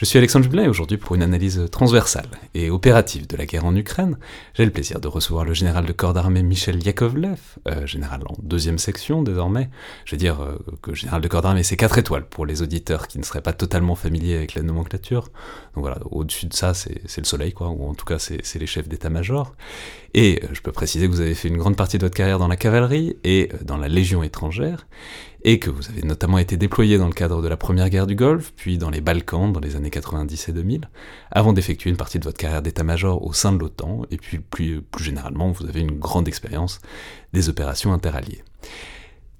Je suis Alexandre Jublin aujourd'hui pour une analyse transversale et opérative de la guerre en Ukraine, j'ai le plaisir de recevoir le général de corps d'armée Michel Yakovlev, euh, général en deuxième section désormais. Je veux dire euh, que général de corps d'armée c'est 4 étoiles pour les auditeurs qui ne seraient pas totalement familiers avec la nomenclature. Donc voilà, au-dessus de ça c'est le soleil quoi, ou en tout cas c'est les chefs d'état-major. Et euh, je peux préciser que vous avez fait une grande partie de votre carrière dans la cavalerie et dans la Légion étrangère, et que vous avez notamment été déployé dans le cadre de la première guerre du Golfe, puis dans les Balkans dans les années 90 et 2000, avant d'effectuer une partie de votre carrière d'état-major au sein de l'OTAN, et puis plus, généralement, vous avez une grande expérience des opérations interalliées.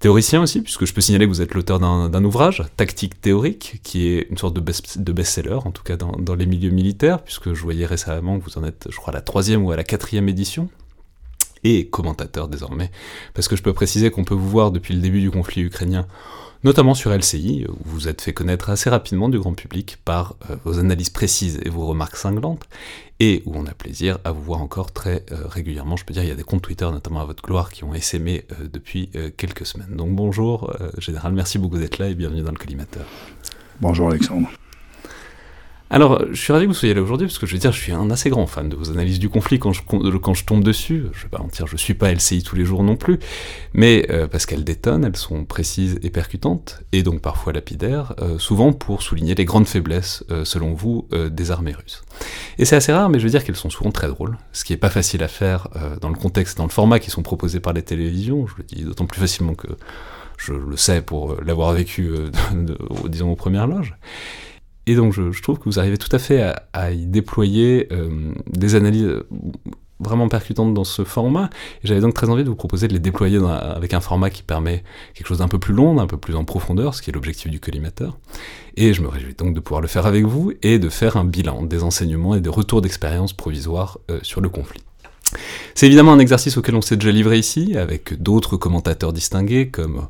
Théoricien aussi, puisque je peux signaler que vous êtes l'auteur d'un ouvrage, Tactique théorique, qui est une sorte de best-seller, en tout cas dans, les milieux militaires, puisque je voyais récemment que vous en êtes, je crois, à la troisième ou à la quatrième édition, et commentateur désormais, parce que je peux préciser qu'on peut vous voir depuis le début du conflit ukrainien, notamment sur LCI, où vous êtes fait connaître assez rapidement du grand public par euh, vos analyses précises et vos remarques cinglantes, et où on a plaisir à vous voir encore très euh, régulièrement. Je peux dire, il y a des comptes Twitter, notamment à votre gloire, qui ont essaimé euh, depuis quelques semaines. Donc bonjour, Général, merci beaucoup d'être là et bienvenue dans le collimateur. Bonjour Alexandre. Alors, je suis ravi que vous soyez là aujourd'hui, parce que je veux dire, je suis un assez grand fan de vos analyses du conflit quand je, tombe dessus. Je vais pas mentir, je suis pas LCI tous les jours non plus, mais euh, parce qu'elles détonnent, elles sont précises et percutantes, et donc parfois lapidaires, euh, souvent pour souligner les grandes faiblesses, euh, selon vous, des armées russes. Et c'est assez rare, mais je veux dire qu'elles sont souvent très drôles, ce qui est pas facile à faire dans le contexte, dans le format qui sont proposés par les télévisions, je le dis d'autant plus facilement que je le sais pour l'avoir vécu, disons, aux premières loges. Et donc je, trouve que vous arrivez tout à fait à, y déployer euh, des analyses vraiment percutantes dans ce format. J'avais donc très envie de vous proposer de les déployer avec un format qui permet quelque chose d'un peu plus long, d'un peu plus en profondeur, ce qui est l'objectif du collimateur. Et je me réjouis donc de pouvoir le faire avec vous et de faire un bilan des enseignements et des retours d'expérience provisoires euh, sur le conflit. C'est évidemment un exercice auquel on s'est déjà livré ici, avec d'autres commentateurs distingués comme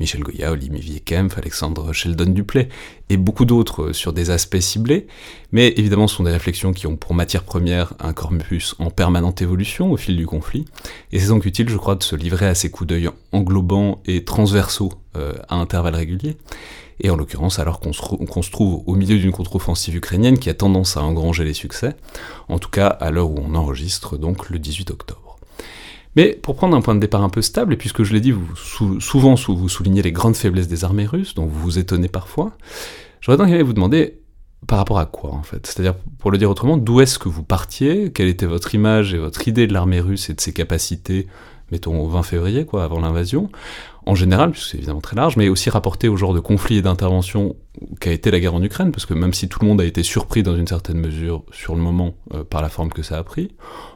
Michel Goya, Olivier Kempf, Alexandre Sheldon Duplay, et beaucoup d'autres sur des aspects ciblés, mais évidemment ce sont des réflexions qui ont pour matière première un corpus en permanente évolution au fil du conflit, et c'est donc utile je crois de se livrer à ces coups d'œil englobants et transversaux euh, à intervalles réguliers, et en l'occurrence alors qu'on se, trouve au milieu d'une contre-offensive ukrainienne qui a tendance à engranger les succès, en tout cas à l'heure où on enregistre donc le 18 octobre. Mais pour prendre un point de départ un peu stable, et puisque je l'ai dit, vous, souvent vous soulignez les grandes faiblesses des armées russes, dont vous vous étonnez parfois, j'aurais donc vous demander par rapport à quoi en fait? C'est-à-dire, pour le dire autrement, d'où est-ce que vous partiez? Quelle était votre image et votre idée de l'armée russe et de ses capacités, mettons au 20 février, quoi, avant l'invasion? En général, puisque c'est évidemment très large, mais aussi rapporté au genre de conflit et d'intervention qu'a été la guerre en Ukraine, parce que même si tout le monde a été surpris dans une certaine mesure sur le moment euh, par la forme que ça a pris,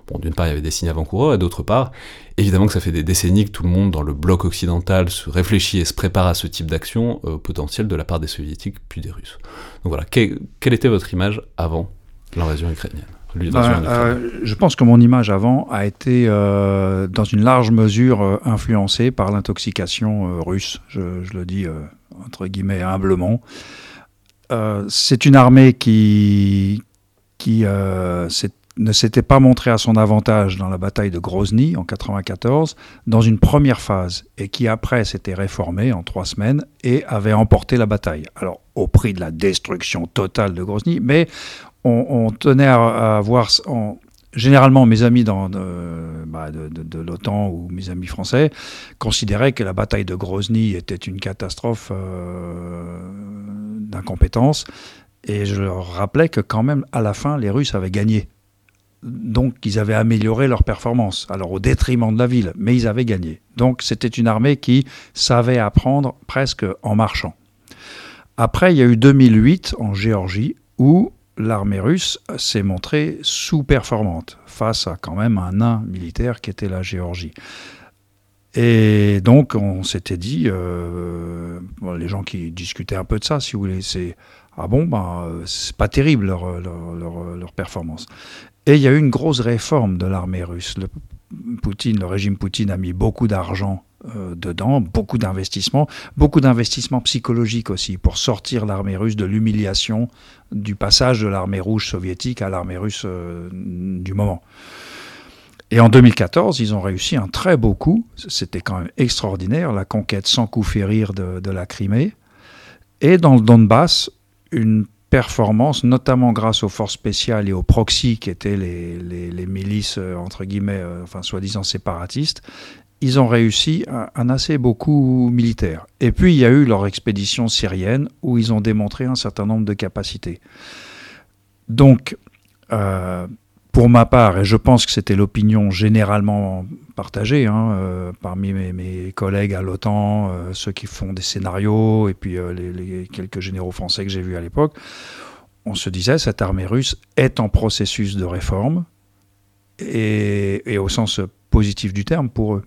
bon, d'une part il y avait des signes avant-coureurs, et d'autre part, évidemment que ça fait des décennies que tout le monde dans le bloc occidental se réfléchit et se prépare à ce type d'action euh, potentielle de la part des soviétiques puis des russes. Donc voilà, quelle était votre image avant l'invasion ukrainienne? Ben, euh, je pense que mon image avant a été euh, dans une large mesure euh, influencée par l'intoxication russe, je, le dis entre guillemets humblement. c'est une armée qui, qui ne s'était pas montrée à son avantage dans la bataille de Grozny en 94, dans une première phase, et qui après s'était réformée en trois semaines et avait emporté la bataille. Alors au prix de la destruction totale de Grozny, mais on, tenait à, voir. généralement, mes amis dans, bah, de, l'OTAN ou mes amis français considéraient que la bataille de Grozny était une catastrophe euh, d'incompétence. Et je leur rappelais que quand même, à la fin, les Russes avaient gagné. Donc, ils avaient amélioré leur performance, alors au détriment de la ville, mais ils avaient gagné. Donc, c'était une armée qui savait apprendre presque en marchant. Après, il y a eu 2008 en Géorgie, où l'armée russe s'est montrée sous-performante face à quand même un nain militaire qui était la Géorgie. Et donc on s'était dit, euh, les gens qui discutaient un peu de ça, si vous voulez, c'est ah bon, ben, c'est pas terrible leur, leur, performance. Et il y a eu une grosse réforme de l'armée russe. Le, Poutine, le régime Poutine a mis beaucoup d'argent euh, dedans, beaucoup d'investissements, beaucoup d'investissements psychologiques aussi pour sortir l'armée russe de l'humiliation du passage de l'armée rouge soviétique à l'armée russe euh, du moment. Et en 2014, ils ont réussi un très beau coup. C'était quand même extraordinaire, la conquête sans coup férir de, la Crimée. Et dans le Donbass, une performance, notamment grâce aux forces spéciales et aux proxys, qui étaient les, les, milices, euh, entre guillemets, enfin soi-disant séparatistes, ils ont réussi un, assez beau coup militaire. Et puis il y a eu leur expédition syrienne, où ils ont démontré un certain nombre de capacités. Donc, euh, pour ma part, et je pense que c'était l'opinion généralement partagée hein, euh, parmi mes, collègues à l'OTAN, euh, ceux qui font des scénarios, et puis les, quelques généraux français que j'ai vus à l'époque, on se disait cette armée russe est en processus de réforme, et au sens positif du terme pour eux.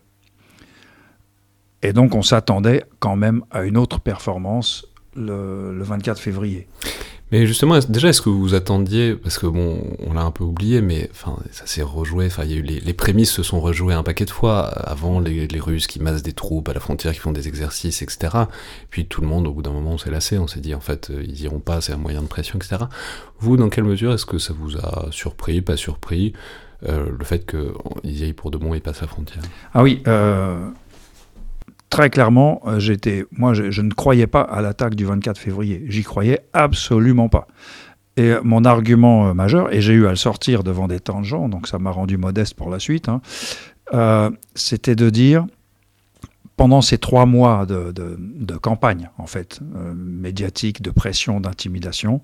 Et donc on s'attendait quand même à une autre performance le, le 24 février. Mais justement, déjà, est-ce que vous vous attendiez, parce que bon, on l'a un peu oublié, mais enfin, ça s'est rejoué, enfin, il y a eu les, les, prémices se sont rejouées un paquet de fois, avant les, les, Russes qui massent des troupes à la frontière, qui font des exercices, etc. Puis tout le monde, au bout d'un moment, on s'est lassé, on s'est dit, en fait, ils iront pas, c'est un moyen de pression, etc. Vous, dans quelle mesure est-ce que ça vous a surpris, pas surpris, euh, le fait qu'ils y aillent pour de bon et passent la frontière? Ah oui, euh, très clairement, euh, j'étais, moi, je, ne croyais pas à l'attaque du 24 février. J'y croyais absolument pas. Et mon argument euh, majeur, et j'ai eu à le sortir devant des tas de gens, donc ça m'a rendu modeste pour la suite, hein, euh, c'était de dire, pendant ces trois mois de, campagne, en fait, euh, médiatique, de pression, d'intimidation,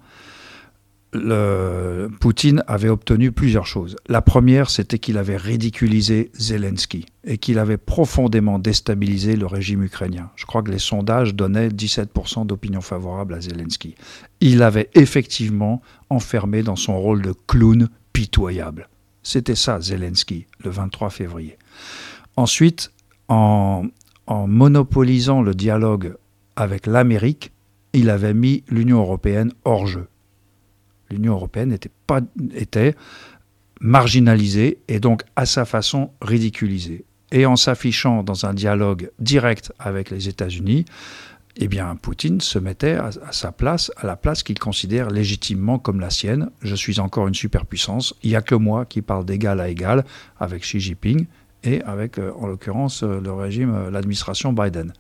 Poutine avait obtenu plusieurs choses. La première, c'était qu'il avait ridiculisé Zelensky et qu'il avait profondément déstabilisé le régime ukrainien. Je crois que les sondages donnaient 17% d'opinion favorable à Zelensky. Il avait effectivement enfermé dans son rôle de clown pitoyable. C'était ça, Zelensky, le 23 février. Ensuite, en, en monopolisant le dialogue avec l'Amérique, il avait mis l'Union européenne hors jeu l'Union européenne était, marginalisée et donc à sa façon ridiculisée. Et en s'affichant dans un dialogue direct avec les États-Unis, eh bien, Poutine se mettait à, à, sa place, à la place qu'il considère légitimement comme la sienne. Je suis encore une superpuissance. Il n'y a que moi qui parle d'égal à égal avec Xi Jinping et avec, euh, en l'occurrence, euh, le régime, euh, l'administration Biden.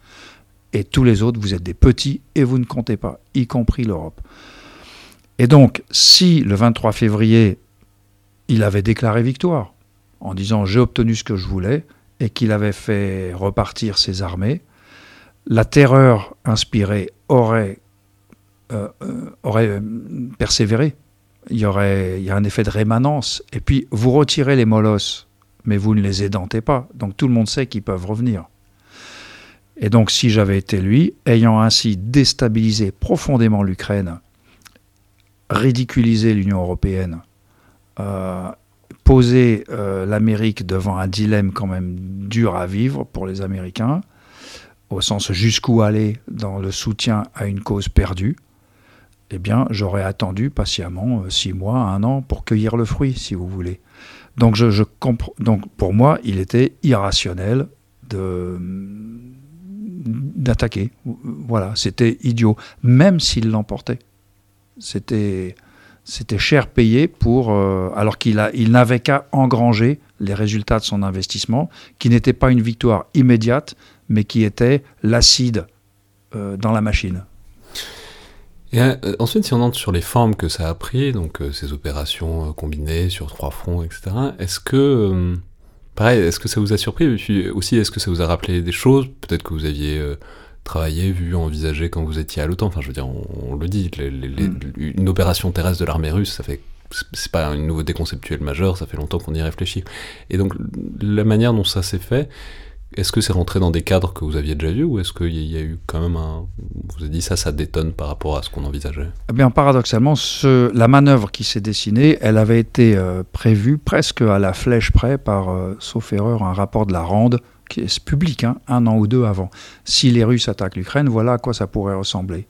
Et tous les autres, vous êtes des petits et vous ne comptez pas, y compris l'Europe. Et donc, si le 23 février, il avait déclaré victoire, en disant j'ai obtenu ce que je voulais, et qu'il avait fait repartir ses armées, la terreur inspirée aurait, euh, aurait persévéré. Il y aurait il y a un effet de rémanence. Et puis, vous retirez les molosses, mais vous ne les édentez pas. Donc, tout le monde sait qu'ils peuvent revenir. Et donc, si j'avais été lui, ayant ainsi déstabilisé profondément l'Ukraine, ridiculiser l'Union européenne, euh, poser euh, l'Amérique devant un dilemme quand même dur à vivre pour les Américains, au sens jusqu'où aller dans le soutien à une cause perdue, eh bien, j'aurais attendu patiemment euh, six mois, un an pour cueillir le fruit, si vous voulez. Donc, pour moi, il était irrationnel d'attaquer. Voilà, c'était idiot, même s'il l'emportait c'était cher payé pour euh, alors qu'il n'avait qu'à engranger les résultats de son investissement qui n'était pas une victoire immédiate mais qui était l'acide euh, dans la machine. Euh, ensuite, si on entre sur les formes que ça a pris, donc ces opérations combinées sur trois fronts, etc., est-ce que, pareil, est-ce que ça vous a surpris? Aussi, est-ce que ça vous a rappelé des choses? Peut-être que vous aviez travaillé, vu, envisagé quand vous étiez à l'OTAN. Enfin, je veux dire, on, on le dit, les, les, mm. une opération terrestre de l'armée russe, ça fait c'est pas une nouveauté conceptuelle majeure, ça fait longtemps qu'on y réfléchit. Et donc, la manière dont ça s'est fait, est-ce que c'est rentré dans des cadres que vous aviez déjà vus ou est-ce qu'il y a eu quand même un. Vous avez dit ça, ça détonne par rapport à ce qu'on envisageait? Eh bien, paradoxalement, ce, la manœuvre qui s'est dessinée, elle avait été euh, prévue presque à la flèche près par, euh, sauf erreur, un rapport de la Rande public, hein, un an ou deux avant. Si les Russes attaquent l'Ukraine, voilà à quoi ça pourrait ressembler.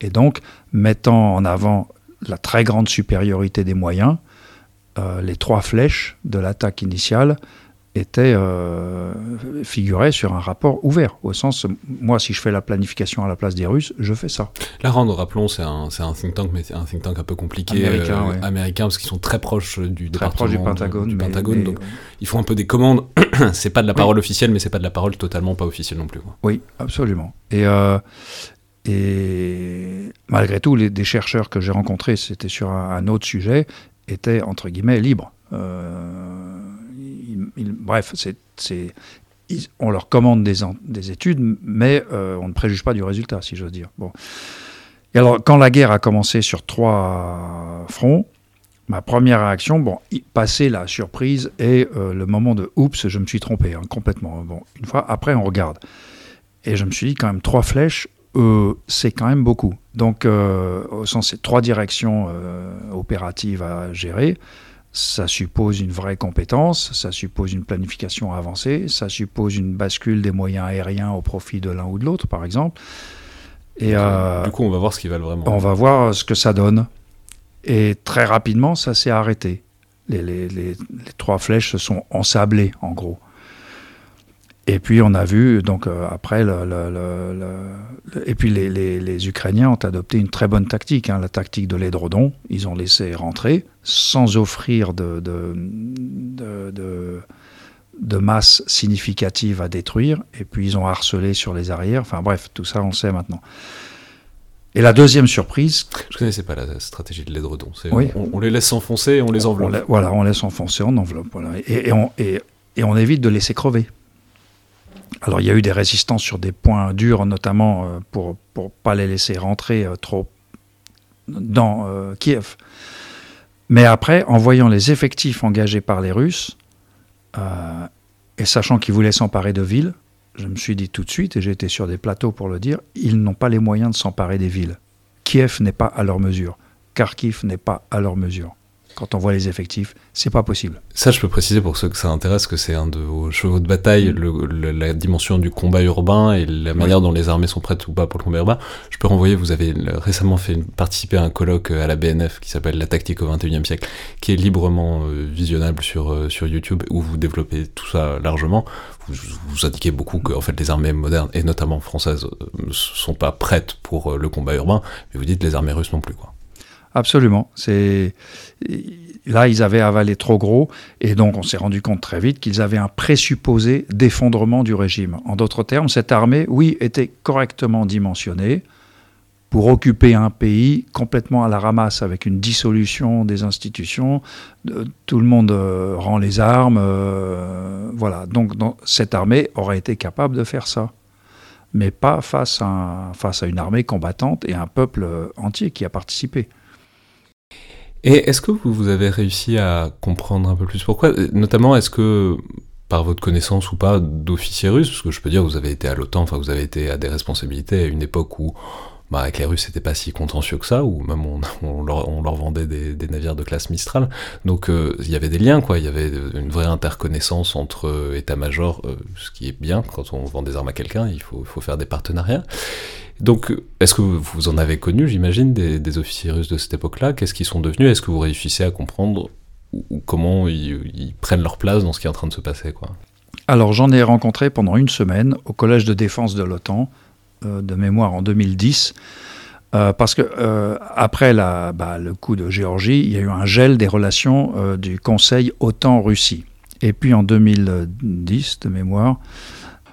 Et donc, mettant en avant la très grande supériorité des moyens, euh, les trois flèches de l'attaque initiale était euh, figurait sur un rapport ouvert, au sens, moi, si je fais la planification à la place des Russes, je fais ça. La RAND, rappelons, c'est un, un, think tank, mais c'est un think tank un peu compliqué, américain, euh, américain parce qu'ils sont très proches du très département du Pentagone. Du, Pentagone donc ils font un peu des commandes. c'est pas de la parole officielle, mais c'est pas de la parole totalement pas officielle non plus. Quoi. Oui, absolument. Et, euh, et malgré tout, les, des chercheurs que j'ai rencontrés, c'était sur un, un, autre sujet, étaient entre guillemets libres. Euh, bref, on leur commande des, des études, mais euh, on ne préjuge pas du résultat, si j'ose dire. Bon. Et alors, quand la guerre a commencé sur trois fronts, ma première réaction, bon, passer la surprise et euh, le moment de oups, je me suis trompé hein, complètement. Bon, une fois après, on regarde. Et je me suis dit, quand même, trois flèches, euh, c'est quand même beaucoup. Donc, au sens, c'est trois directions opératives à gérer ça suppose une vraie compétence, ça suppose une planification avancée, ça suppose une bascule des moyens aériens au profit de l'un ou de l'autre, par exemple. Et euh, du coup, on va voir ce qu'ils valent vraiment. On va voir ce que ça donne. Et très rapidement, ça s'est arrêté. Les, les, les, les, trois flèches se sont ensablées, en gros. Et puis on a vu, donc euh, après, le, le, le, et puis les, les, Ukrainiens ont adopté une très bonne tactique, hein, la tactique de l'édredon. Ils ont laissé rentrer sans offrir de, de, de, de, masse significative à détruire. Et puis ils ont harcelé sur les arrières. Enfin bref, tout ça on le sait maintenant. Et la deuxième surprise. Je ne connaissais pas la stratégie de l'édredon. Oui. On, on, les laisse enfoncer et on les enveloppe. voilà, on laisse enfoncer, on enveloppe. Voilà. Et, et, on, et, et on évite de laisser crever. Alors il y a eu des résistances sur des points durs, notamment euh, pour ne pas les laisser rentrer euh, trop dans euh, Kiev. Mais après, en voyant les effectifs engagés par les Russes, et sachant qu'ils voulaient s'emparer de villes, je me suis dit tout de suite, et été sur des plateaux pour le dire, ils n'ont pas les moyens de s'emparer des villes. Kiev n'est pas à leur mesure. Kharkiv n'est pas à leur mesure quand on voit les effectifs, c'est pas possible. Ça, je peux préciser pour ceux que ça intéresse que c'est un de vos chevaux de bataille, la dimension du combat urbain et la manière dont les armées sont prêtes ou pas pour le combat urbain. Je peux renvoyer, vous avez récemment fait participer à un colloque à la BNF qui s'appelle La tactique au XXIe siècle, qui est librement euh, visionnable sur, euh, sur YouTube, où vous développez tout ça largement. Vous, vous indiquez beaucoup que en fait, les armées modernes, et notamment françaises, ne euh, sont pas prêtes pour le combat urbain, mais vous dites les armées russes non plus. quoi. Absolument. Là ils avaient avalé trop gros et donc on s'est rendu compte très vite qu'ils avaient un présupposé d'effondrement du régime. En d'autres termes, cette armée, oui, était correctement dimensionnée pour occuper un pays complètement à la ramasse avec une dissolution des institutions, tout le monde euh, rend les armes, euh, voilà. Donc cette armée aurait été capable de faire ça mais pas face à, face à une armée combattante et un peuple entier qui a participé. Et est-ce que vous avez réussi à comprendre un peu plus pourquoi? Notamment, est-ce que, par votre connaissance ou pas d'officiers russes, parce que je peux dire, vous avez été à l'OTAN, enfin vous avez été à des responsabilités à une époque où, bah, avec les Russes, c'était pas si contentieux que ça, ou même on, leur, vendait des, navires de classe Mistral. Donc euh, il y avait des liens, quoi. Il y avait une vraie interconnaissance entre euh, états-majors, euh, ce qui est bien quand on vend des armes à quelqu'un. Il faut faire des partenariats. Donc, est-ce que vous en avez connu, j'imagine, des, officiers russes de cette époque-là? Qu'est-ce qu'ils sont devenus? Est-ce que vous réussissez à comprendre comment ils, prennent leur place dans ce qui est en train de se passer Alors, j'en ai rencontré pendant une semaine au Collège de défense de l'OTAN, euh, de mémoire en 2010. Euh, parce que euh, après bah, le coup de Géorgie, il y a eu un gel des relations du Conseil OTAN-Russie. Et puis en 2010, de mémoire,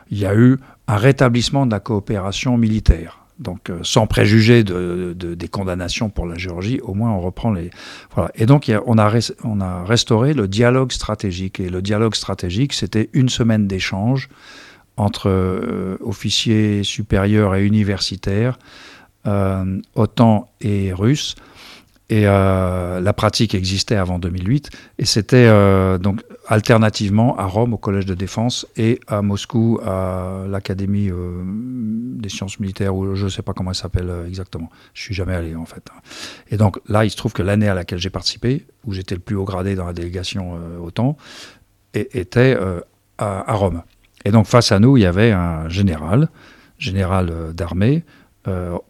il y a eu un rétablissement de la coopération militaire. Donc, euh, sans préjuger de, des condamnations pour la Géorgie, au moins on reprend les. Et donc, on, a restauré le dialogue stratégique. Et le dialogue stratégique, c'était une semaine d'échange entre euh, officiers supérieurs et universitaires, euh, OTAN et Russes, et euh, la pratique existait avant 2008. Et c'était euh, donc alternativement à Rome au Collège de défense et à Moscou à l'Académie euh, des sciences militaires, ou je ne sais pas comment elle s'appelle exactement. Je suis jamais allé en fait. Et donc là, il se trouve que l'année à laquelle j'ai participé, où j'étais le plus haut gradé dans la délégation OTAN, était à, Rome. Et donc face à nous, il y avait un général, général d'armée,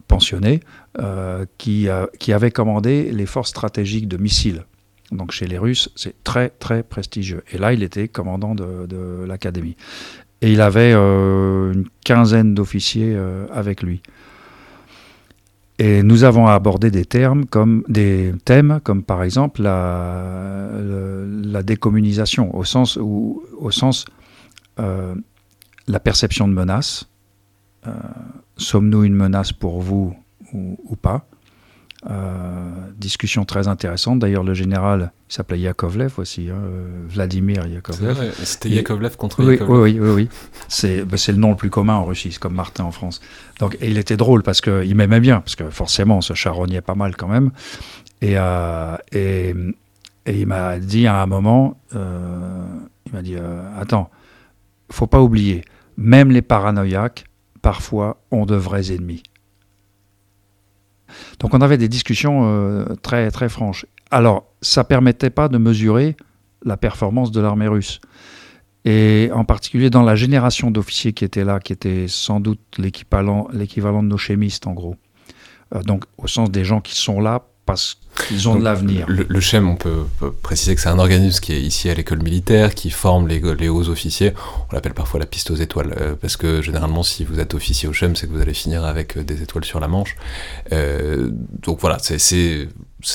pensionné, euh, qui, qui, avait commandé les forces stratégiques de missiles Donc chez les Russes, c'est très très prestigieux. Et là, il était commandant de, l'académie. Et il avait euh, une quinzaine d'officiers euh, avec lui. Et nous avons abordé des termes des thèmes comme par exemple la, décommunisation au sens où au sens euh, la perception de menace. Sommes-nous une menace pour vous ou pas euh, discussion très intéressante. D'ailleurs, le général, il s'appelait Yakovlev aussi, hein, Vladimir Yakovlev. C'était Yakovlev contre oui, Yakovlev. Oui, oui, oui. C'est bah, le nom le plus commun en Russie, comme Martin en France. Donc, et il était drôle parce qu'il m'aimait bien, parce que forcément, on se charognait pas mal quand même. Et, euh, et, et, il m'a dit à un moment, euh, il m'a dit, attends, faut pas oublier, même les paranoïaques, parfois, ont de vrais ennemis. Donc on avait des discussions euh, très, très franches. Alors, ça permettait pas de mesurer la performance de l'armée russe. Et en particulier dans la génération d'officiers qui étaient là, qui était sans doute l'équivalent de nos chimistes en gros. Euh, donc au sens des gens qui sont là parce qu'ils ont de l'avenir. Le, le, CHEM, on peut, préciser que c'est un organisme qui est ici à l'école militaire, qui forme les, les hauts officiers. On l'appelle parfois la piste aux étoiles, euh, parce que généralement, si vous êtes officier au CHEM, c'est que vous allez finir avec euh, des étoiles sur la manche. Euh, donc voilà, c'est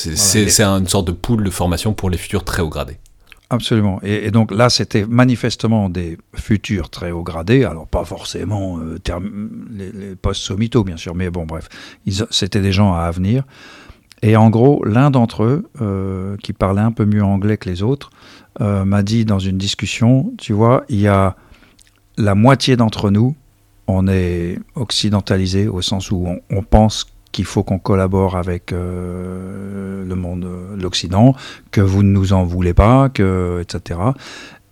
voilà, une sorte de pool de formation pour les futurs très hauts gradés. Absolument. Et, donc là, c'était manifestement des futurs très hauts gradés, alors pas forcément les, les postes sommito, bien sûr, mais bon, bref, c'était des gens à avenir. Et en gros, l'un d'entre eux, euh, qui parlait un peu mieux anglais que les autres, euh, m'a dit dans une discussion, tu vois, il y a la moitié d'entre nous, on est occidentalisé au sens où on, pense qu'il faut qu'on collabore avec euh, le monde, l'Occident, que vous ne nous en voulez pas, que, etc.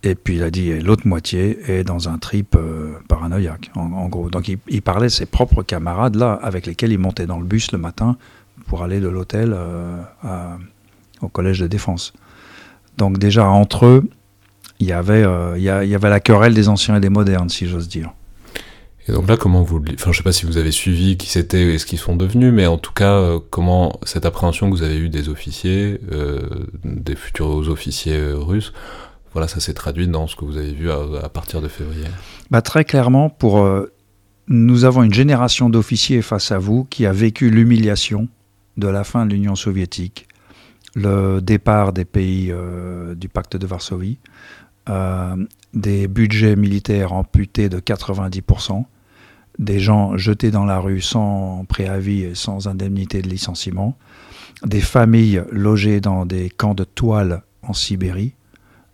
Et puis il a dit l'autre moitié est dans un trip paranoïaque, en, gros. Donc il, parlait ses propres camarades là, avec lesquels il montait dans le bus le matin pour aller de l'hôtel euh, au collège de défense. Donc déjà entre eux, il y avait, euh, il y, avait la querelle des anciens et des modernes, si j'ose dire. Et donc là, comment vous, enfin, je sais pas si vous avez suivi qui c'était et ce qu'ils sont devenus, mais en tout cas, euh, comment cette appréhension que vous avez eue des officiers, des futurs officiers russes, voilà, ça s'est traduit dans ce que vous avez vu à, partir de février. Bah, très clairement, pour nous avons une génération d'officiers face à vous qui a vécu l'humiliation de la fin de l'Union soviétique, le départ des pays euh, du pacte de Varsovie, euh, des budgets militaires amputés de 90%, des gens jetés dans la rue sans préavis et sans indemnité de licenciement, des familles logées dans des camps de toile en Sibérie.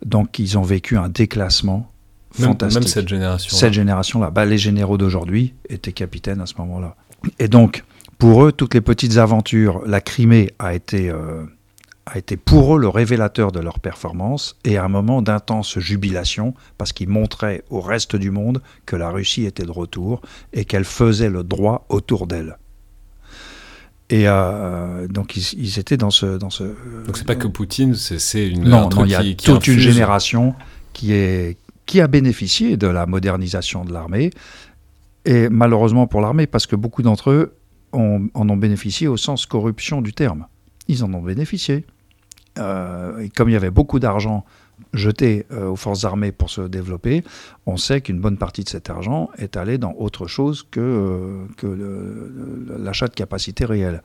Donc ils ont vécu un déclassement fantastique. Même cette génération. Cette génération-là. Bah, les généraux d'aujourd'hui étaient capitaines à ce moment-là. Et donc, pour eux, toutes les petites aventures, la Crimée a été, euh, a été pour eux le révélateur de leur performance et un moment d'intense jubilation parce qu'ils montraient au reste du monde que la Russie était de retour et qu'elle faisait le droit autour d'elle. Et euh, donc ils, étaient dans ce, dans ce. Donc c'est pas que Poutine, c'est une. Non, non, il y a toute une génération qui est qui a bénéficié de la modernisation de l'armée et malheureusement pour l'armée parce que beaucoup d'entre eux en ont bénéficié au sens corruption du terme. Ils en ont bénéficié. Euh, et comme il y avait beaucoup d'argent jeté euh, aux forces armées pour se développer, on sait qu'une bonne partie de cet argent est allé dans autre chose que, euh, l'achat de capacité réelle.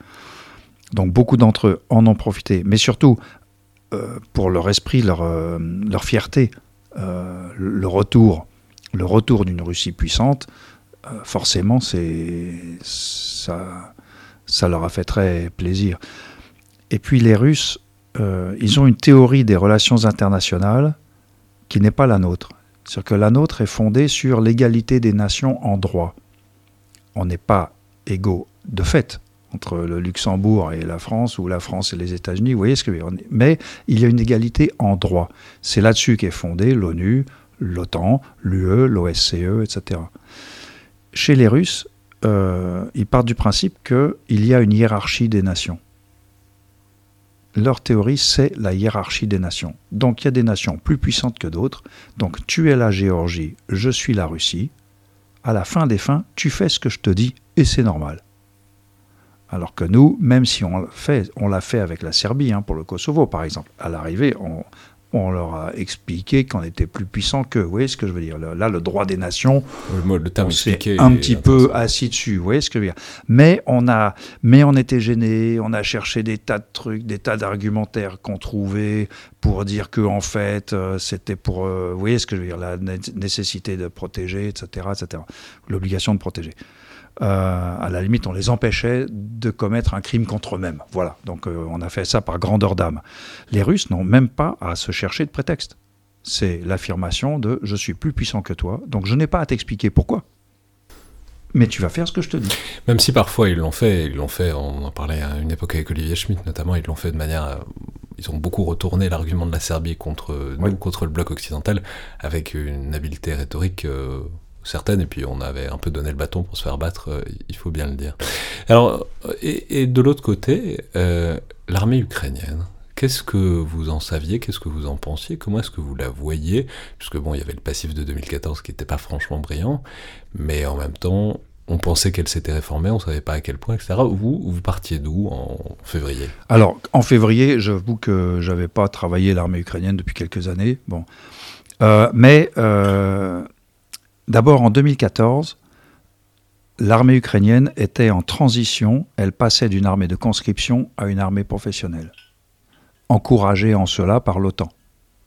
Donc beaucoup d'entre eux en ont profité, mais surtout pour leur esprit, leur, leur fierté, le retour, le retour d'une Russie puissante, forcément, ça leur a fait très plaisir. Et puis les Russes, euh, ils ont une théorie des relations internationales qui n'est pas la nôtre. C'est-à-dire que la nôtre est fondée sur l'égalité des nations en droit. On n'est pas égaux de fait entre le Luxembourg et la France ou la France et les États-Unis. Vous voyez ce que je veux dire Mais il y a une égalité en droit. C'est là-dessus qu'est fondée l'ONU, l'OTAN, l'UE, l'OSCE, etc chez les Russes, euh, ils partent du principe qu'il y a une hiérarchie des nations. Leur théorie, c'est la hiérarchie des nations. Donc il y a des nations plus puissantes que d'autres. Donc tu es la Géorgie, je suis la Russie. À la fin des fins, tu fais ce que je te dis et c'est normal. Alors que nous, même si on l'a fait, avec la Serbie, hein, pour le Kosovo par exemple, à l'arrivée, on, on leur a expliqué qu'on était plus puissant qu'eux. Vous voyez ce que je veux dire? Là, le droit des nations, le, le terme on s'est un petit peu assis dessus. Vous voyez ce que je veux dire? Mais on a, mais on était gêné. On a cherché des tas de trucs, des tas d'argumentaires qu'on trouvait pour dire que en fait, euh, c'était pour, euh, vous voyez ce que je veux dire? La nécessité de protéger, etc., etc. L'obligation de protéger. Euh, à la limite, on les empêchait de commettre un crime contre eux-mêmes. Voilà, donc euh, on a fait ça par grandeur d'âme. Les Russes n'ont même pas à se chercher de prétexte. C'est l'affirmation de je suis plus puissant que toi, donc je n'ai pas à t'expliquer pourquoi. Mais tu vas faire ce que je te dis. Même si parfois ils l'ont fait, ils l'ont fait, on en parlait à une époque avec Olivier Schmitt notamment, ils l'ont fait de manière ils ont beaucoup retourné l'argument de la Serbie contre nous, contre le bloc occidental, avec une habileté rhétorique euh, certaines, et puis on avait un peu donné le bâton pour se faire battre, euh, il faut bien le dire. Alors, et, de l'autre côté, euh, l'armée ukrainienne, qu'est-ce que vous en saviez, qu'est-ce que vous en pensiez, comment est-ce que vous la voyez? Puisque bon, il y avait le passif de 2014 qui n'était pas franchement brillant, mais en même temps, on pensait qu'elle s'était réformée, on ne savait pas à quel point, etc. Vous, vous partiez d'où en février? Alors, en février, j'avoue que je n'avais pas travaillé l'armée ukrainienne depuis quelques années. Bon. Euh, mais D'abord, en 2014, l'armée ukrainienne était en transition, elle passait d'une armée de conscription à une armée professionnelle, encouragée en cela par l'OTAN.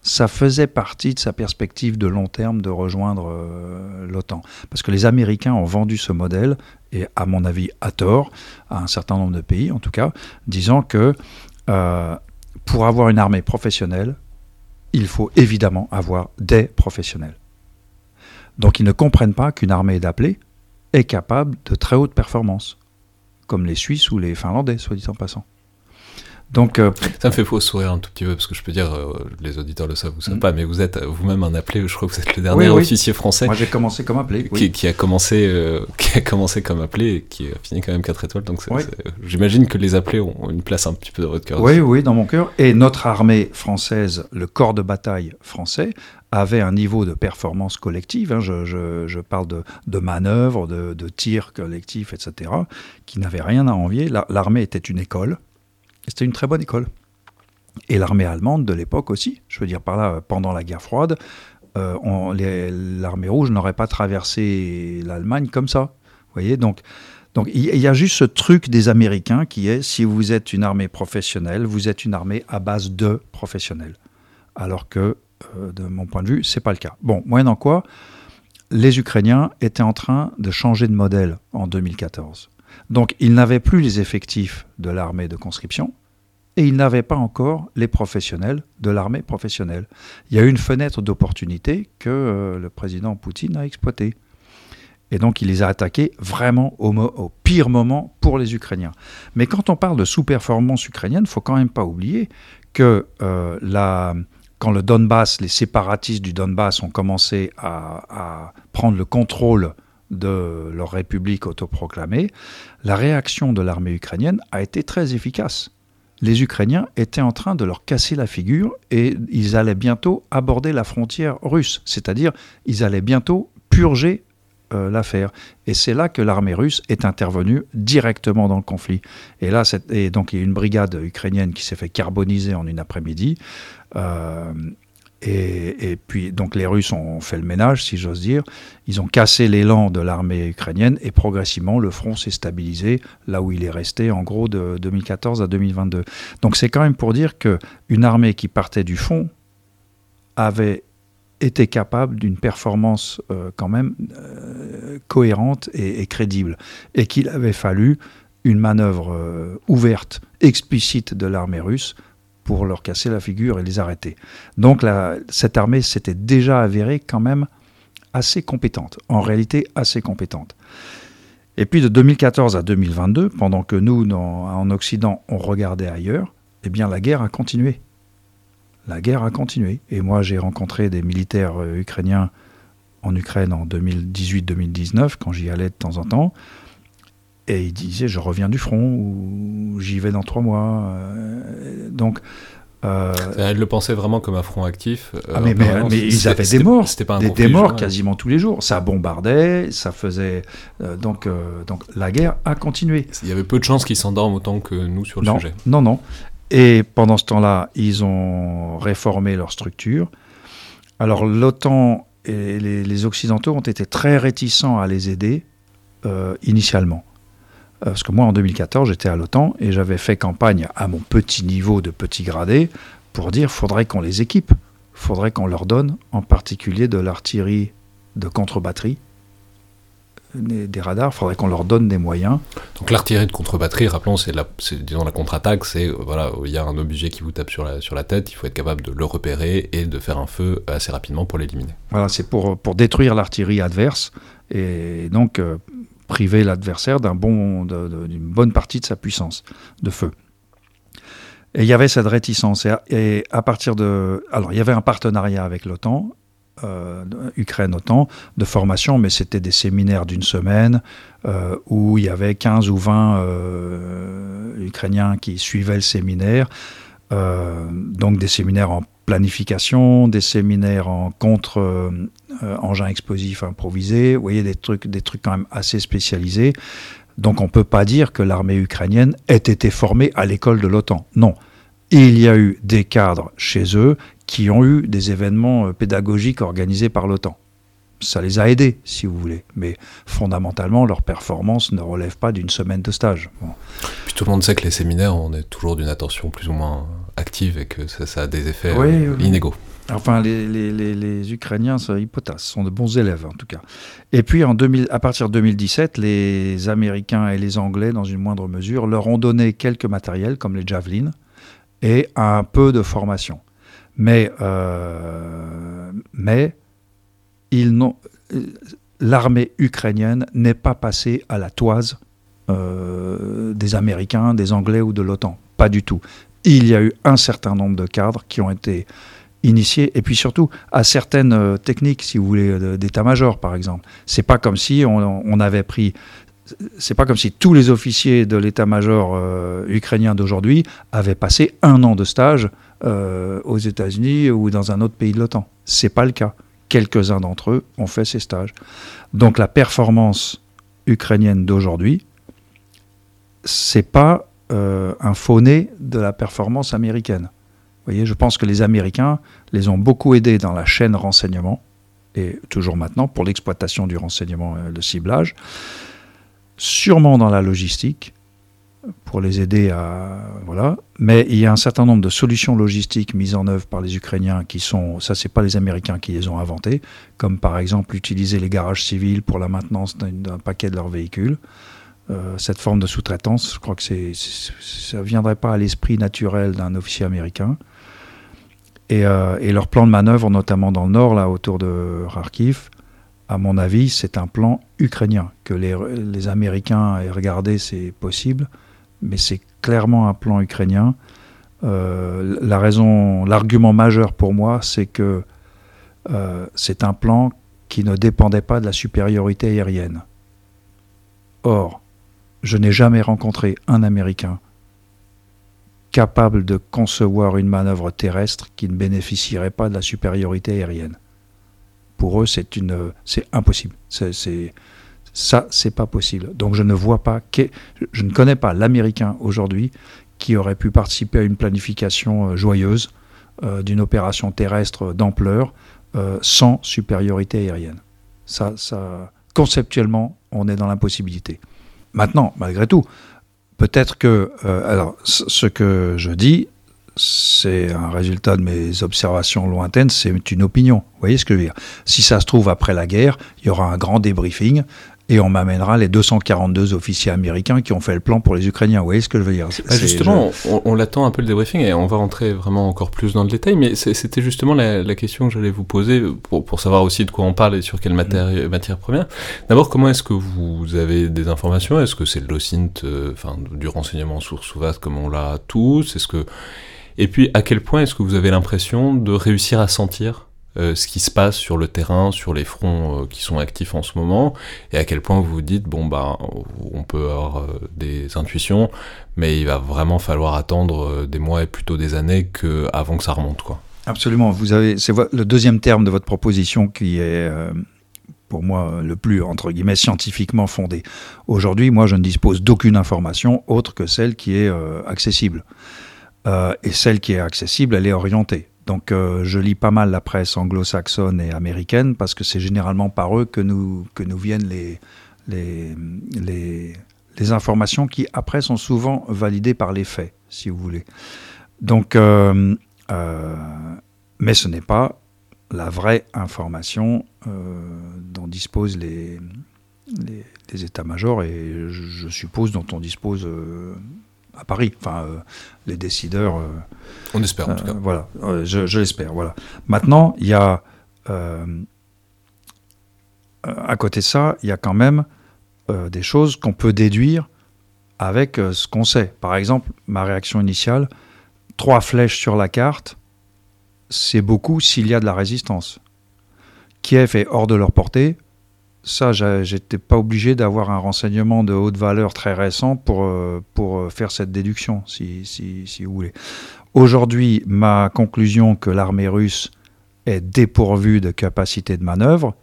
Ça faisait partie de sa perspective de long terme de rejoindre euh, l'OTAN. Parce que les Américains ont vendu ce modèle, et à mon avis à tort, à un certain nombre de pays en tout cas, disant que euh, pour avoir une armée professionnelle, il faut évidemment avoir des professionnels. Donc ils ne comprennent pas qu'une armée d'appelés est capable de très haute performance, comme les Suisses ou les Finlandais, soit dit en passant. Donc, euh, ça me fait faux sourire un tout petit peu parce que je peux dire, euh, les auditeurs le savent ou savent mm. pas, mais vous êtes vous-même un appelé. Je crois que vous êtes le dernier officier français. Moi, j'ai commencé comme appelé. Qui, a commencé, euh, qui a commencé comme appelé et qui a fini quand même 4 étoiles. Donc, j'imagine que les appelés ont une place un petit peu dans votre cœur. Oui, oui, dans mon cœur. Et notre armée française, le corps de bataille français, avait un niveau de performance collective, hein, je, parle de, de manœuvres, de, de tirs collectifs, etc., qui n'avait rien à envier. L'armée était une école, c'était une très bonne école. Et l'armée allemande de l'époque aussi, je veux dire par là, pendant la guerre froide, euh, l'armée rouge n'aurait pas traversé l'Allemagne comme ça. Vous voyez, donc donc il y a juste ce truc des Américains qui est si vous êtes une armée professionnelle, vous êtes une armée à base de professionnels. Alors que euh, de mon point de vue, c'est pas le cas. Bon, moyennant quoi, les Ukrainiens étaient en train de changer de modèle en 2014. Donc ils n'avaient plus les effectifs de l'armée de conscription et ils n'avaient pas encore les professionnels de l'armée professionnelle. Il y a eu une fenêtre d'opportunité que euh, le président Poutine a exploitée. Et donc il les a attaqués vraiment au, pire moment pour les Ukrainiens. Mais quand on parle de sous-performance ukrainienne, il faut quand même pas oublier que euh, quand le Donbass, les séparatistes du Donbass ont commencé à, prendre le contrôle de leur république autoproclamée, la réaction de l'armée ukrainienne a été très efficace. Les Ukrainiens étaient en train de leur casser la figure et ils allaient bientôt aborder la frontière russe, c'est-à-dire ils allaient bientôt purger euh, l'affaire. Et c'est là que l'armée russe est intervenue directement dans le conflit. Et là, donc il y a une brigade ukrainienne qui s'est fait carboniser en une après-midi. Euh, et, puis, donc, les Russes ont fait le ménage, si j'ose dire. Ils ont cassé l'élan de l'armée ukrainienne et progressivement, le front s'est stabilisé là où il est resté, en gros, de 2014 à 2022. Donc, c'est quand même pour dire qu'une armée qui partait du fond avait été capable d'une performance euh, quand même euh, cohérente et, crédible. Et qu'il avait fallu une manœuvre ouverte, explicite de l'armée russe pour leur casser la figure et les arrêter. Donc cette armée s'était déjà avérée quand même assez compétente, en réalité assez compétente. Et puis de 2014 à 2022, pendant que nous, en Occident, on regardait ailleurs, eh bien la guerre a continué. La guerre a continué. Et moi, j'ai rencontré des militaires euh, ukrainiens en Ukraine en 2018-2019, quand j'y allais de temps en temps. Et il disait, je reviens du front, ou j'y vais dans trois mois. Euh, donc, Euh, elle le pensait vraiment comme un front actif. Euh, ah mais, mais, ils avaient des morts, c'était pas des, morts quasiment tous les jours. Ça bombardait, ça faisait euh, donc donc la guerre a continué. Il y avait peu de chances qu'ils s'endorment autant que nous sur le sujet. Non non. Et pendant ce temps-là, ils ont réformé leur structure. Alors l'OTAN et les, les, Occidentaux ont été très réticents à les aider initialement. Euh, parce que moi, en 2014, j'étais à l'OTAN et j'avais fait campagne à mon petit niveau de petit gradé pour dire faudrait qu'on les équipe, faudrait qu'on leur donne en particulier de l'artillerie de contre-batterie, des, radars, faudrait qu'on leur donne des moyens. Donc l'artillerie de contre-batterie, rappelons, c'est la, disons la contre-attaque, c'est voilà, il y a un objet qui vous tape sur la, sur la tête, il faut être capable de le repérer et de faire un feu assez rapidement pour l'éliminer. Voilà, c'est pour, pour détruire l'artillerie adverse et donc euh, priver l'adversaire d'un bon, d'une bonne partie de sa puissance de feu. Et il y avait cette réticence. Et à, partir de. Alors, il y avait un partenariat avec l'OTAN, euh, Ukraine-OTAN, de formation, mais c'était des séminaires d'une semaine euh, où il y avait 15 ou 20 euh, Ukrainiens qui suivaient le séminaire. donc, des séminaires en planification, des séminaires en contre euh, engins explosifs improvisés, vous voyez des trucs, des trucs quand même assez spécialisés. Donc on ne peut pas dire que l'armée ukrainienne ait été formée à l'école de l'OTAN. Non. Il y a eu des cadres chez eux qui ont eu des événements euh, pédagogiques organisés par l'OTAN. Ça les a aidés, si vous voulez. Mais fondamentalement, leur performance ne relève pas d'une semaine de stage. Puis tout le monde sait que les séminaires, on est toujours d'une attention plus ou moins et que ça, a des effets euh, inégaux. Enfin, les, les, les, Ukrainiens, ça, hypothèse, sont de bons élèves en tout cas. Et puis, en 2000, à partir de 2017, les Américains et les Anglais, dans une moindre mesure, leur ont donné quelques matériels, comme les Javelins, et un peu de formation. Mais, euh, mais l'armée ukrainienne n'est pas passée à la toise euh, des Américains, des Anglais ou de l'OTAN. Pas du tout il y a eu un certain nombre de cadres qui ont été initiés, et puis surtout à certaines euh, techniques, si vous voulez, d'état-major, par exemple. C'est pas comme si on, avait pris c'est pas comme si tous les officiers de l'état-major euh, ukrainien d'aujourd'hui avaient passé un an de stage euh, aux États-Unis ou dans un autre pays de l'OTAN. C'est pas le cas. Quelques-uns d'entre eux ont fait ces stages. Donc la performance ukrainienne d'aujourd'hui, c'est pas euh, un faux-né de la performance américaine. Vous voyez, je pense que les Américains les ont beaucoup aidés dans la chaîne renseignement, et toujours maintenant pour l'exploitation du renseignement et le ciblage, sûrement dans la logistique, pour les aider à. Voilà. Mais il y a un certain nombre de solutions logistiques mises en œuvre par les Ukrainiens qui sont. Ça, c'est pas les Américains qui les ont inventées, comme par exemple utiliser les garages civils pour la maintenance d'un paquet de leurs véhicules. Euh, cette forme de sous-traitance. Je crois que ça ne viendrait pas à l'esprit naturel d'un officier américain. Euh, et, leur plan de manœuvre, notamment dans le nord, là, autour de Kharkiv, à mon avis, c'est un plan ukrainien. Que les, Américains aient regardé, c'est possible, mais c'est clairement un plan ukrainien. Euh, la raison, l'argument majeur pour moi, c'est que c'est un plan qui ne dépendait pas de la supériorité aérienne. Or, je n'ai jamais rencontré un Américain capable de concevoir une manœuvre terrestre qui ne bénéficierait pas de la supériorité aérienne. Pour eux, c'est impossible. Ça, c'est pas possible. Donc, je ne vois pas, je ne connais pas l'Américain aujourd'hui qui aurait pu participer à une planification euh, joyeuse euh, d'une opération terrestre d'ampleur euh, sans supériorité aérienne. Conceptuellement, on est dans l'impossibilité. Maintenant, malgré tout, peut-être que, euh, alors, ce que je dis, c'est un résultat de mes observations lointaines, c'est une opinion. Vous voyez ce que je veux dire? Si ça se trouve, après la guerre, il y aura un grand débriefing et on m'amènera les 242 officiers américains qui ont fait le plan pour les Ukrainiens. Vous voyez ce que je veux dire? Bah, Justement, on, l'attend un peu le débriefing et on va rentrer vraiment encore plus dans le détail, mais c'était justement la, question que j'allais vous poser pour, pour, savoir aussi de quoi on parle et sur quelle matière, mm. matière première. D'abord, comment est-ce que vous avez des informations? Est-ce que c'est le l'OSINT, euh, enfin du renseignement source ou vaste comme on l'a tous? Est-ce que et puis à quel point est-ce que vous avez l'impression de réussir à sentir euh, ce qui se passe sur le terrain, sur les fronts euh, qui sont actifs en ce moment, et à quel point vous vous dites, bon, bah, on peut avoir euh, des intuitions, mais il va vraiment falloir attendre des mois et plutôt des années avant que ça remonte, quoi. Absolument. Vous avez, c'est le deuxième terme de votre proposition qui est, pour moi, le plus, entre guillemets, scientifiquement fondé. Aujourd'hui, moi, je ne dispose d'aucune information autre que celle qui est accessible. et celle qui est accessible, elle est orientée. Donc euh, je lis pas mal la presse anglo-saxonne et américaine parce que c'est généralement par eux que nous, que nous viennent les, les, les, informations qui après sont souvent validées par les faits, si vous voulez. Donc, euh, euh, mais ce n'est pas la vraie information dont disposent les, les, états-majors et je, suppose dont on dispose à Paris. Enfin, euh, les décideurs. Euh, On espère en tout cas. Euh, voilà, je, l'espère. Voilà. Maintenant, il y a à côté de ça, il y a quand même des choses qu'on peut déduire avec ce qu'on sait. Par exemple, ma réaction initiale, trois flèches sur la carte, c'est beaucoup s'il y a de la résistance. Kiev est hors de leur portée, ça, j'étais pas obligé d'avoir un renseignement de haute valeur très récent pour, euh, pour euh, faire cette déduction, si, si, si vous voulez. Aujourd'hui, ma conclusion que l'armée russe est dépourvue de capacité de manœuvre,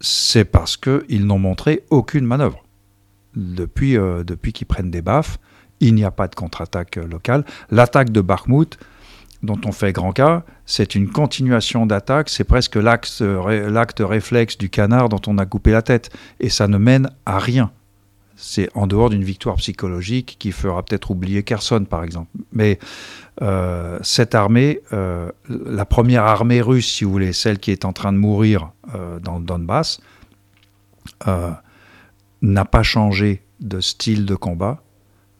c'est parce qu'ils n'ont montré aucune manœuvre. Depuis, euh, depuis qu'ils prennent des baffes, il n'y a pas de contre-attaque locale. L'attaque de Bakhmut, dont on fait grand cas, c'est une continuation d'attaque, c'est presque l'acte réflexe du canard dont on a coupé la tête, et ça ne mène à rien. C'est en dehors d'une victoire psychologique qui fera peut-être oublier Kherson, par exemple. Mais euh, cette armée, euh, la première armée russe, si vous voulez, celle qui est en train de mourir euh, dans le Donbass, n'a pas changé de style de combat,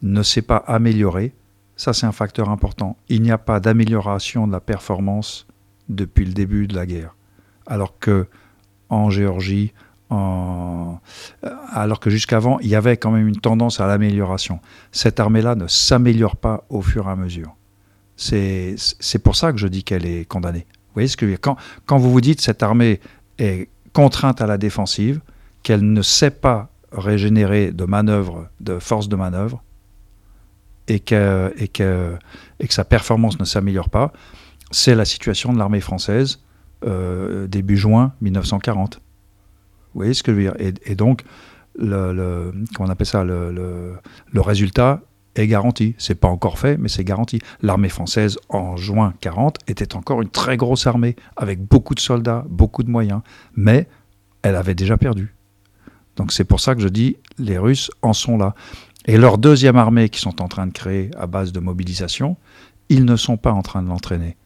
ne s'est pas améliorée, ça, c'est un facteur important. Il n'y a pas d'amélioration de la performance depuis le début de la guerre. Alors que en Géorgie, en... alors que jusqu'avant, il y avait quand même une tendance à l'amélioration. Cette armée-là ne s'améliore pas au fur et à mesure. C'est pour ça que je dis qu'elle est condamnée. Vous voyez ce que quand, quand vous vous dites cette armée est contrainte à la défensive, qu'elle ne sait pas régénérer de manœuvre, de force de manœuvre, et que, et que, et que sa performance ne s'améliore pas, c'est la situation de l'armée française euh, début juin 1940. Vous voyez ce que je veux dire? Et, donc, le, comment on appelle ça, le, résultat est garanti. C'est pas encore fait, mais c'est garanti. L'armée française en juin 40 était encore une très grosse armée avec beaucoup de soldats, beaucoup de moyens, mais elle avait déjà perdu. Donc c'est pour ça que je dis les Russes en sont là. Et leur deuxième armée qu'ils sont en train de créer à base de mobilisation, ils ne sont pas en train de l'entraîner.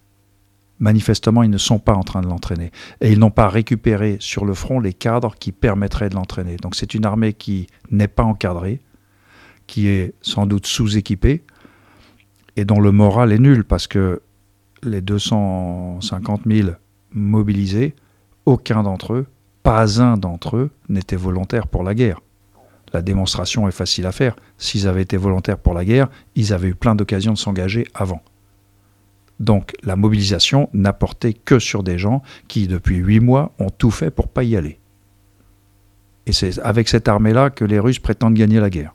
Manifestement, ils ne sont pas en train de l'entraîner. Et ils n'ont pas récupéré sur le front les cadres qui permettraient de l'entraîner. Donc c'est une armée qui n'est pas encadrée, qui est sans doute sous-équipée, et dont le moral est nul, parce que les 250 000 mobilisés, aucun d'entre eux, pas un d'entre eux, n'était volontaire pour la guerre. La démonstration est facile à faire. S'ils avaient été volontaires pour la guerre, ils avaient eu plein d'occasions de s'engager avant. Donc la mobilisation n'a porté que sur des gens qui, depuis huit mois, ont tout fait pour pas y aller. Et c'est avec cette armée-là que les Russes prétendent gagner la guerre.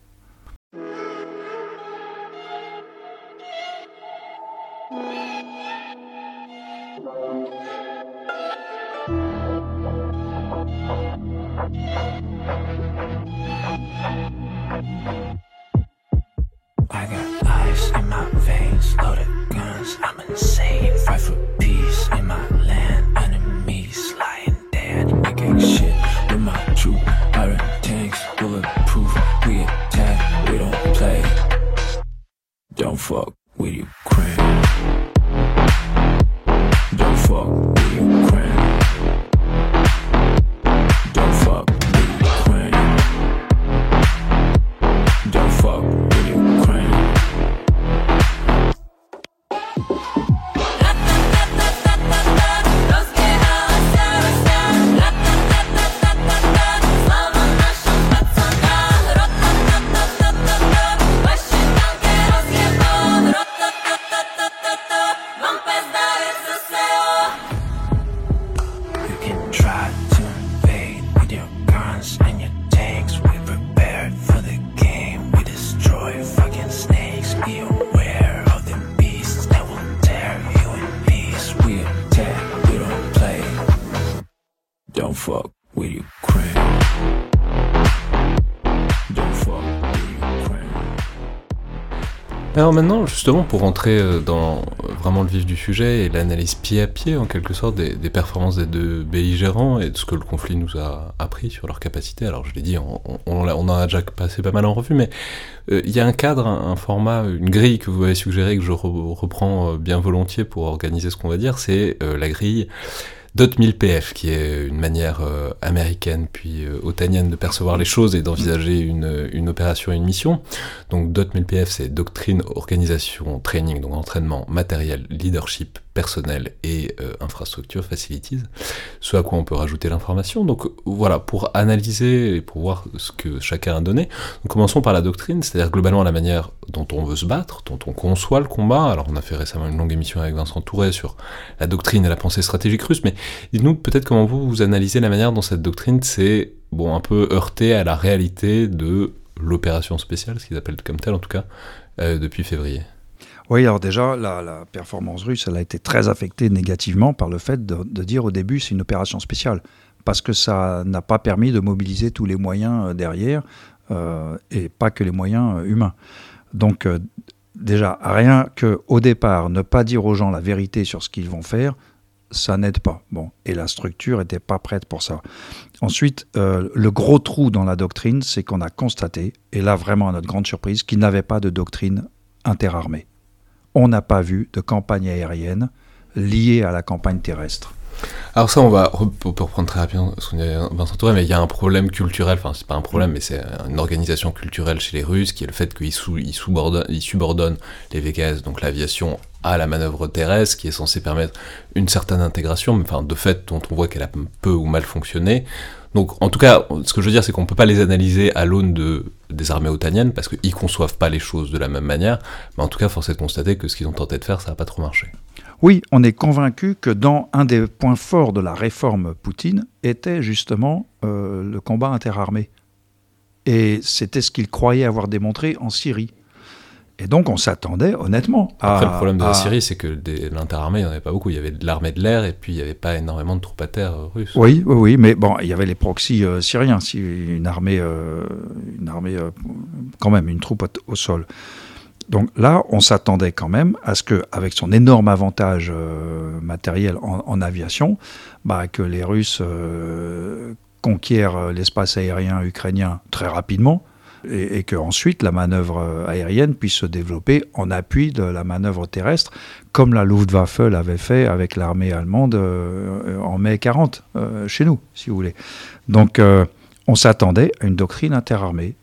Maintenant, justement, pour rentrer euh, dans vraiment le vif du sujet et l'analyse pied à pied, en quelque sorte, des, performances des deux belligérants et de ce que le conflit nous a appris sur leur capacité. Alors, je l'ai dit, on, en a déjà passé pas mal en revue, mais euh, il y a un cadre, un, format, une grille que vous avez suggéré que je reprends euh, bien volontiers pour organiser ce qu'on va dire, c'est la grille Dot 1000 PF, qui est une manière euh, américaine puis euh, otanienne de percevoir les choses et d'envisager une, une opération, une mission. Donc Dot 1000 PF, c'est doctrine, organisation, training, donc entraînement, matériel, leadership, personnel et euh, infrastructure facilities, ce à quoi on peut rajouter l'information. Donc voilà, pour analyser et pour voir ce que chacun a donné, commençons par la doctrine, c'est-à-dire globalement la manière dont on veut se battre, dont on conçoit le combat. Alors on a fait récemment une longue émission avec Vincent Touret sur la doctrine et la pensée stratégique russe, mais dites-nous peut-être comment vous, vous analysez la manière dont cette doctrine s'est bon, un peu heurtée à la réalité de l'opération spéciale, ce qu'ils appellent comme tel en tout cas, euh, depuis février. Oui, alors déjà, la, performance russe, elle a été très affectée négativement par le fait de, dire au début c'est une opération spéciale, parce que ça n'a pas permis de mobiliser tous les moyens euh, derrière, euh, et pas que les moyens humains. Donc déjà, rien que au départ, ne pas dire aux gens la vérité sur ce qu'ils vont faire, ça n'aide pas. Bon, et la structure n'était pas prête pour ça. Ensuite, le gros trou dans la doctrine, c'est qu'on a constaté, et là vraiment à notre grande surprise, qu'il n'avait pas de doctrine interarmée on n'a pas vu de campagne aérienne liée à la campagne terrestre. Alors ça, on va reprendre très rapidement ce qu'on a Vincent Touré, mais il y a un problème culturel, enfin c'est pas un problème, mais c'est une organisation culturelle chez les Russes, qui est le fait qu'ils subordonnent, les VKS, donc l'aviation, à la manœuvre terrestre, qui est censée permettre une certaine intégration, mais enfin de fait dont on voit qu'elle a peu ou mal fonctionné. Donc, en tout cas, ce que je veux dire, c'est qu'on ne peut pas les analyser à l'aune de, des armées otaniennes, parce qu'ils ne conçoivent pas les choses de la même manière. Mais en tout cas, force est de constater que ce qu'ils ont tenté de faire, ça n'a pas trop marché. Oui, on est convaincu que dans un des points forts de la réforme Poutine était justement euh, le combat interarmé. Et c'était ce qu'il croyait avoir démontré en Syrie. Et donc on s'attendait honnêtement à... Après le problème de la Syrie, c'est que l'interarmée, il n'y en avait pas beaucoup. Il y avait de l'armée de l'air et puis il n'y avait pas énormément de troupes à terre russes. Oui, oui, oui, mais bon, il y avait les proxys euh, syriens, une armée, euh, une armée quand même, une troupe au, sol. Donc là, on s'attendait quand même à ce que, avec son énorme avantage matériel en, aviation, bah, que les Russes conquièrent l'espace aérien ukrainien très rapidement et, que ensuite la manœuvre euh, aérienne puisse se développer en appui de la manœuvre terrestre, comme la Luftwaffe l'avait fait avec l'armée allemande euh, en mai 40 euh, chez nous, si vous voulez. Donc on s'attendait à une doctrine interarmée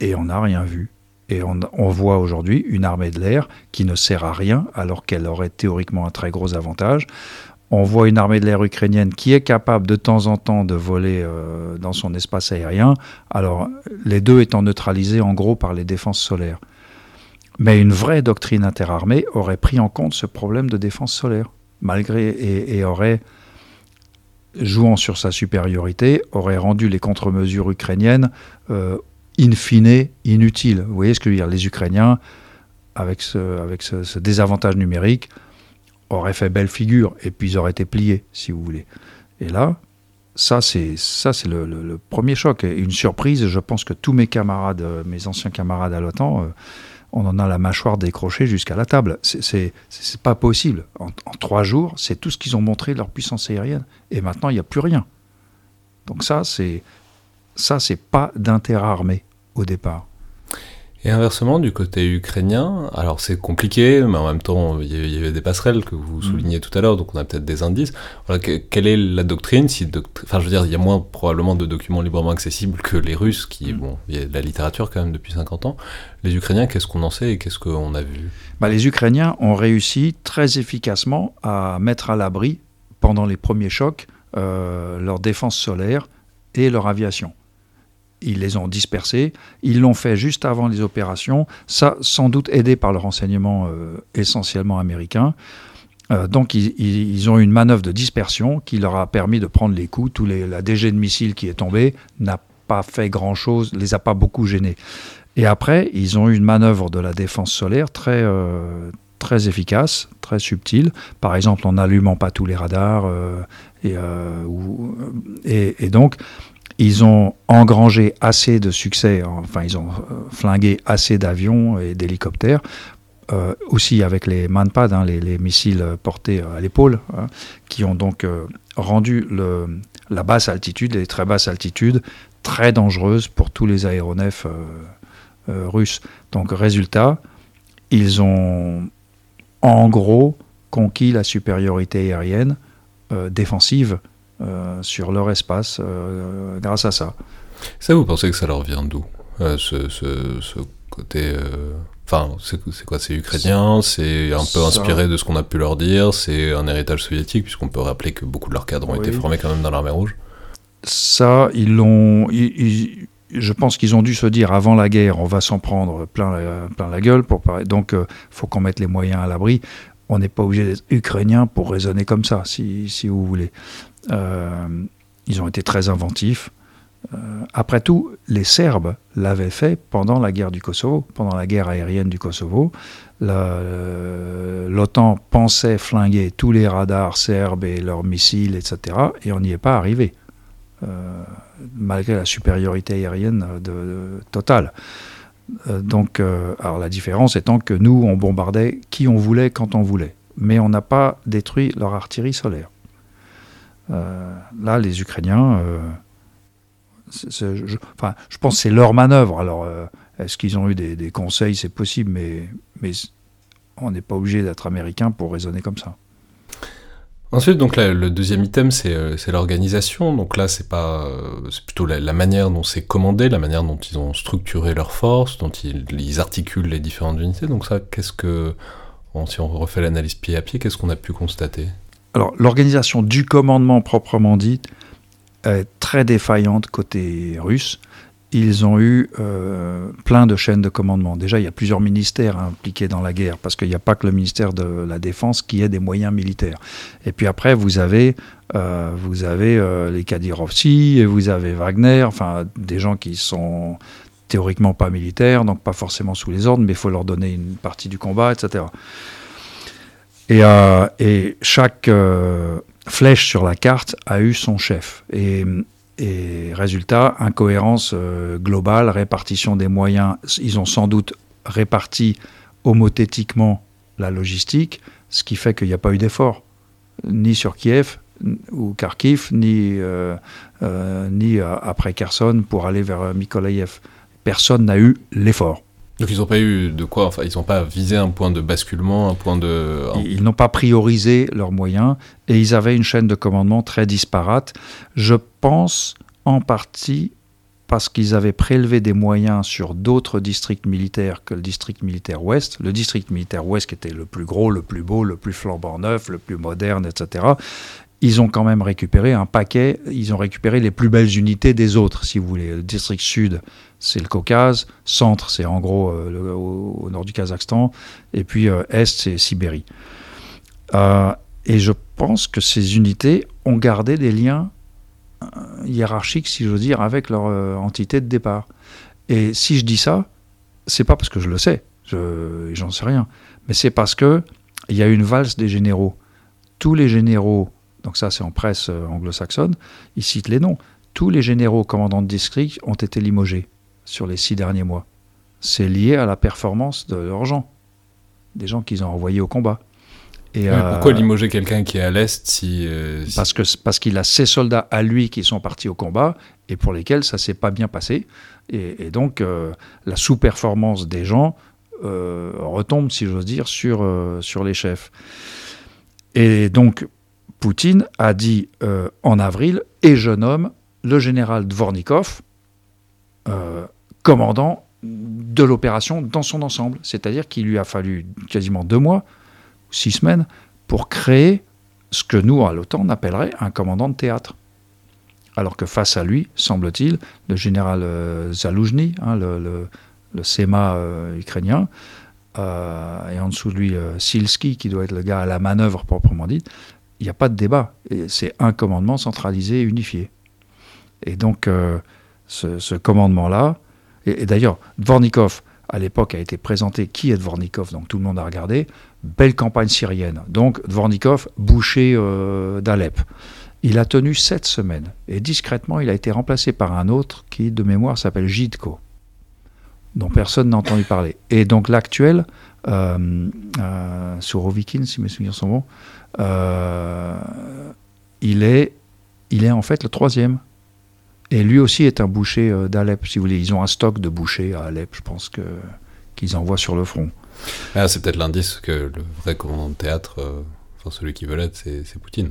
et on n'a rien vu. Et on, voit aujourd'hui une armée de l'air qui ne sert à rien alors qu'elle aurait théoriquement un très gros avantage. On voit une armée de l'air ukrainienne qui est capable de temps en temps de voler euh, dans son espace aérien, alors les deux étant neutralisés en gros par les défenses solaires. Mais une vraie doctrine interarmée aurait pris en compte ce problème de défense solaire, malgré et, aurait, jouant sur sa supériorité, aurait rendu les contre-mesures ukrainiennes euh, in fine inutiles. Vous voyez ce que je veux dire? Les Ukrainiens, avec ce, désavantage numérique, aurait fait belle figure et puis ils auraient été pliés, si vous voulez. Et là, ça c'est ça c'est le, premier choc et une surprise. Je pense que tous mes camarades, mes anciens camarades à l'OTAN, euh, on en a la mâchoire décrochée jusqu'à la table. C'est pas possible. En, en, trois jours, c'est tout ce qu'ils ont montré de leur puissance aérienne. Et maintenant, il n'y a plus rien. Donc ça, c'est ça, c'est pas d'intérêt armé au départ. Et inversement, du côté ukrainien, alors c'est compliqué, mais en même temps, il y avait des passerelles que vous mm. soulignez tout à l'heure, donc on a peut-être des indices. Voilà, quelle est la doctrine si Enfin, je veux dire, il y a moins probablement de documents librement accessibles que les Russes, qui, mm. bon, il y a de la littérature quand même depuis 50 ans. Les Ukrainiens, qu'est-ce qu'on en sait et qu'est-ce qu'on a vu? Bah, Les Ukrainiens ont réussi très efficacement à mettre à l'abri, pendant les premiers chocs, euh, leur défense solaire et leur aviation ils les ont dispersés. Ils l'ont fait juste avant les opérations, ça sans doute aidé par le renseignement euh, essentiellement américain. Euh, donc ils, ont eu une manœuvre de dispersion qui leur a permis de prendre les coups. Tous les, la DG de missiles qui est tombée n'a pas fait grand-chose, les a pas beaucoup gênés. Et après, ils ont eu une manœuvre de la défense solaire très, euh, très efficaces, très subtils. Par exemple, en n'allumant pas tous les radars. et, donc, ils ont engrangé assez de succès, enfin ils ont flingué assez d'avions et d'hélicoptères euh, aussi avec les Manpad, hein, les, missiles portés à l'épaule, hein, qui ont donc euh, rendu la basse altitude, les très basses altitudes, très dangereuses pour tous les aéronefs euh, russes. Donc résultat, ils ont en gros conquis la supériorité aérienne défensive sur leur espace grâce à ça. Ça, vous pensez que ça leur vient d'où ce, ce, côté Enfin, c'est quoi C'est ukrainien, c'est un peu inspiré de ce qu'on a pu leur dire, c'est un héritage soviétique, puisqu'on peut rappeler que beaucoup de leurs cadres ont été formés quand même dans l'armée rouge? Ça, ils l'ont. Je pense qu'ils ont dû se dire avant la guerre, on va s'en prendre plein la, plein la gueule. Pour, donc, il euh, faut qu'on mette les moyens à l'abri. On n'est pas obligé d'être ukrainien pour raisonner comme ça, si, si vous voulez. Euh, ils ont été très inventifs. Euh, après tout, les Serbes l'avaient fait pendant la guerre du Kosovo, pendant la guerre aérienne du Kosovo. Euh, L'OTAN pensait flinguer tous les radars serbes et leurs missiles, etc. Et on n'y est pas arrivé, malgré la supériorité aérienne de, totale. Donc, alors la différence étant que nous, on bombardait qui on voulait quand on voulait, mais on n'a pas détruit leur artillerie solaire. là, les Ukrainiens je, enfin, je pense que c'est leur manœuvre. Alors, euh, est-ce qu'ils ont eu des, conseils? C'est possible, mais, mais on n'est pas obligé d'être américain pour raisonner comme ça. Ensuite, donc le deuxième item, euh, c'est l'organisation. Donc là, c'est pas, euh, c'est plutôt la, manière dont c'est commandé, la manière dont ils ont structuré leurs forces, dont ils, articulent les différentes unités. Donc ça, qu'est-ce que, si on refait l'analyse pied à pied, qu'est-ce qu'on a pu constater? Alors, l'organisation du commandement proprement dit, très défaillante côté russe. Ils ont eu euh, plein de chaînes de commandement. Déjà, il y a plusieurs ministères impliqués dans la guerre, parce qu'il n'y a pas que le ministère de la Défense qui ait des moyens militaires. Et puis après, vous avez, euh, vous avez euh, les Kadyrovsi, et vous avez Wagner, enfin des gens qui sont théoriquement pas militaires, donc pas forcément sous les ordres, mais il faut leur donner une partie du combat, etc. Et, et chaque flèche sur la carte a eu son chef. Et, résultat, incohérence euh, globale, répartition des moyens. Ils ont sans doute réparti homothétiquement la logistique, ce qui fait qu'il n'y a pas eu d'effort, ni sur Kiev ou Kharkiv, ni, euh, euh, après Kherson pour aller vers Mykolaïev. Personne n'a eu l'effort. Donc ils n'ont pas eu de quoi, enfin ils n'ont pas visé un point de basculement, un point de... Ils, n'ont pas priorisé leurs moyens et ils avaient une chaîne de commandement très disparate. Je pense en partie parce qu'ils avaient prélevé des moyens sur d'autres districts militaires que le district militaire ouest. Le district militaire ouest qui était le plus gros, le plus beau, le plus flambant neuf, le plus moderne, etc ils ont quand même récupéré un paquet, ils ont récupéré les plus belles unités des autres, si vous voulez. Le district sud, c'est le Caucase, centre, c'est en gros euh, au, nord du Kazakhstan, et puis euh, est, c'est Sibérie. Euh, et je pense que ces unités ont gardé des liens hiérarchiques, si j'ose dire, avec leur entité de départ. Et si je dis ça, c'est pas parce que je le sais, j'en sais rien, mais c'est parce que il y a une valse des généraux. Tous les généraux donc ça c'est en presse euh, anglo-saxonne, ils citent les noms. Tous les généraux commandants de district ont été limogés sur les six derniers mois. C'est lié à la performance de leurs gens, des gens qu'ils ont envoyés au combat. Et pourquoi limoger quelqu'un qui est à l'Est si, euh, Parce qu'il parce qu'il a ses soldats à lui qui sont partis au combat et pour lesquels ça s'est pas bien passé. Et, donc euh, la sous-performance des gens retombe, si j'ose dire, sur, sur les chefs. Et donc Poutine a dit euh, en avril, et je nomme le général Dvornikov euh, commandant de l'opération dans son ensemble. C'est-à-dire qu'il lui a fallu quasiment deux mois, six semaines, pour créer ce que nous, à l'OTAN, on appellerait un commandant de théâtre. Alors que face à lui, semble-t-il, le général euh, Zaloujny, hein, le, le, le, SEMA ukrainien, et en dessous de lui Silski, qui doit être le gars à la manœuvre proprement dite, il n'y a pas de débat. C'est un commandement centralisé et unifié. Et donc, euh, ce, commandement-là, et, d'ailleurs, Dvornikov à l'époque a été présenté qui est Dvornikov, donc tout le monde a regardé. Belle campagne syrienne. Donc Dvornikov, boucher euh, d'Alep. Il a tenu sept semaines et discrètement, il a été remplacé par un autre qui, de mémoire, s'appelle Jidko, dont personne n'a entendu parler. Et donc l'actuel, euh, euh, Surovikin, si mes souvenirs sont bons, euh, il, est, il est en fait le troisième. Et lui aussi est un boucher euh, d'Alep, si vous voulez. Ils ont un stock de bouchers à Alep, je pense que qu'ils envoient sur le front. Ah, c'est peut-être l'indice que le vrai commandant de théâtre, euh, enfin celui qui veut l'être, c'est, Poutine.